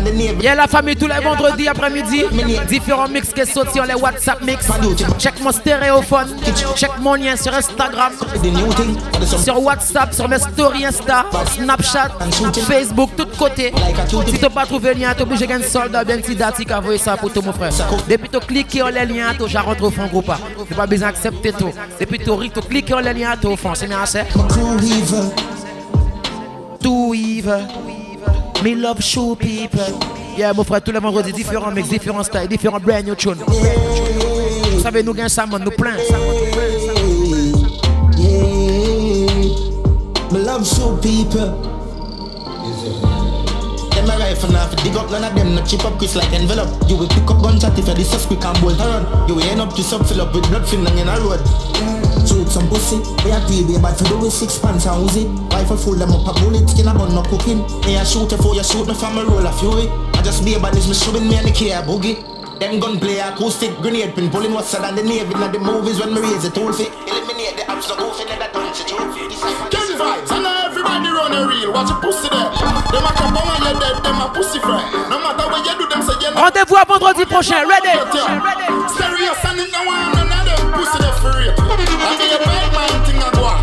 The navy. Yeah la famille tous les vendredis après-midi. Différents mix qui sont sur les WhatsApp mix. Check mon stéréophone. Check mon lien sur Instagram. Sur WhatsApp, sur mes stories Insta Snapchat, Facebook, tout côté. Si t'as pas trouvé le lien, t'es obligé de soldat bien petit dati qui a envoyé ça pour tout mon frère. Depuis tu cliques sur les liens, tu rentres au fond groupe C'est pas besoin d'accepter tout. Depuis tu cliques sur les liens, tu au fond, c'est bien assez Too evil. Me love show people. Yeah, mon frère, tous les vendredis, différents mix, différents styles, différents brand new tunes. Vous savez, nous gagnons ça, nous plein. Me love show people. Them a rifle for dig up none of them no chip up Chris like envelope You will pick up gunshot if you this quick and bolt You will end up to sub fill up with blood fin in a road pussy, we a be bad for do six pants and Uzi. Rifle full them up a bullet, skin a bun no cooking. Me a shoot for you shoot me from a roll of fury. I just be a badness me shooting me and the care boogie. Them gunplay acoustic grenade pin pulling what's than the navy. Now the movies when me raise the tool fi Eliminate the apps no goofy that don't see trophy Get the vibes, I know everybody run a real Watch your pussy there. Them a come on you dead, them a pussy friend. No matter what you do, them say you know. Rendez-vous à vendredi prochain, ready? Stereo sonic no one, them pussy there for real. I be a bad man thing I go on.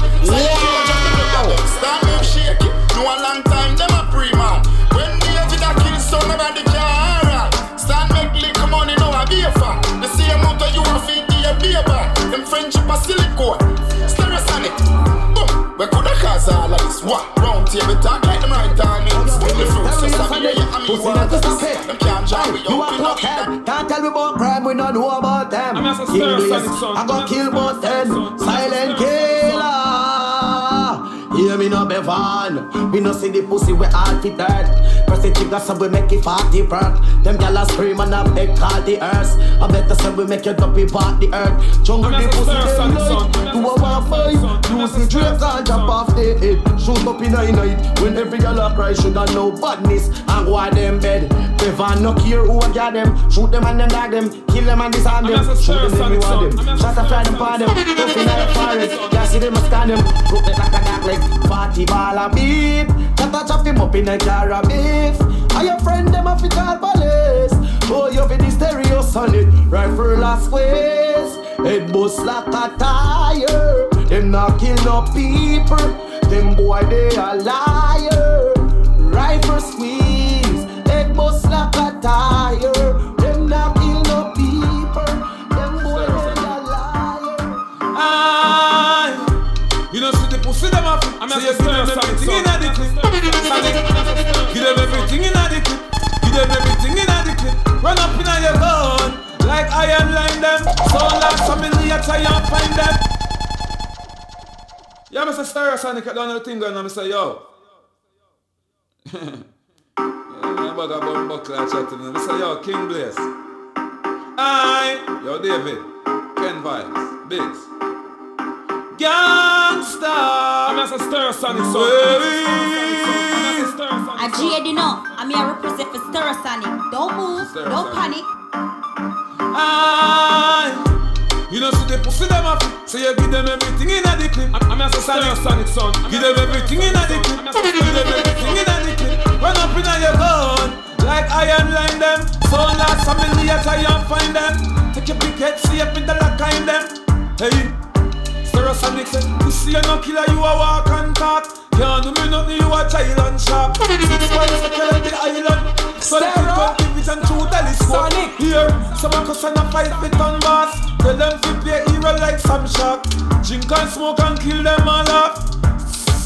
Start move shake it. Do a long time, them a pre-man. When the edge that kill so nobody can run Stand make lick money, no a be a fan. The same amount of you a feed the be a back Them friendship a silicone Stereo sonic Boom, we coulda cause all of this. What? Round table talk like them right timings The fruits just a be a yeah, I mean what Them can't join with you, we not them Can't tell me about crime, we not know about them. English, I go kill both them Silent killer Hear me no bevan We no see the pussy we heart it dirt Press the trigger so we make it party perk Them gyal a scream and a beg call the earth. I better say we make you dumpy part the earth. Jungle the pussy them light Do a war fight. Use the drapes and jump off the head. Shoot up in a night When every gyal a cry shoulda know badness. And go at them bed. Bevan no care who a got them. Shoot them and them dog them. Kill them and disarm them. Shoot them if you want them. Shot a fly them for them. Tough in the forest. Yeah see them a stand them. Broke it like a dark leg 40 ball a beat Chat a chop him up in a jar of beef. And your friend them a fi call police. Oh you fi the stereo sonic Rifle last ways Head bust like a tire. Them not kill no people. Them boy they a liar. Rifle squeeze Head bust like a tire pussy them off. I'm so you give them everything in the clip. Give them everything in the clip. Give them everything in the clip. Run up in your gun like iron line them. So like some million try and find them. Yeah, Mr. Stereosonic, I don't know the thing going on. I say, yo. yeah, bug a bum buckler chatting. I say, yo, King Blaze. Aye. Yo, David. Ken Vibes. Biggs. Gangsta. I'm a Stereosonic, so. I G know. I'm here represent for Stereosonic. Don't move. Don't panic. Aye. You know, see the pussy them up. So you give them everything in a the clip. I'm, I'm a sonic, sonic son. Give them everything in a the clip. Give them everything in a the clip. Run up in a your gun. Like iron line them. So last a million try and find them. Take your big head, see up in the lock in them. Hey. Stereosonic say, pussy you no killer, you a walk and talk. Can't do me nothing, you a child and sharp. Six points to kill the island. So the kid got division through telescope. Here, someone cuss and a fight with on boss. Tell them to play hero like some shark. Drink and smoke and kill them all off.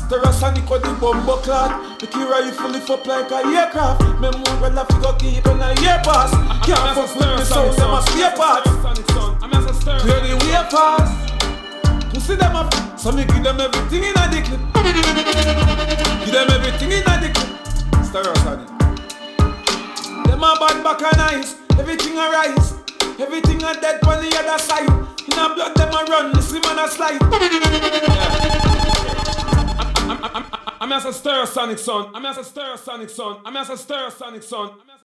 Stereosonic with the bumbo clot The key rifle lift up like a aircraft Me move well I figure keep in a year pass Can't fuck with me sound, them a stay apart Clear the way fast Pussy them up, so me give them everything in a dick Give them everything in a dick Stereosonic Them a bad back and eyes Everything a rise Everything a dead on the other side In a blood them a run, slim and a slide yeah. I'm, I'm, I'm, I'm as a Stereosonic son. I'm as a Stereosonic son. I'm as a Stereosonic son.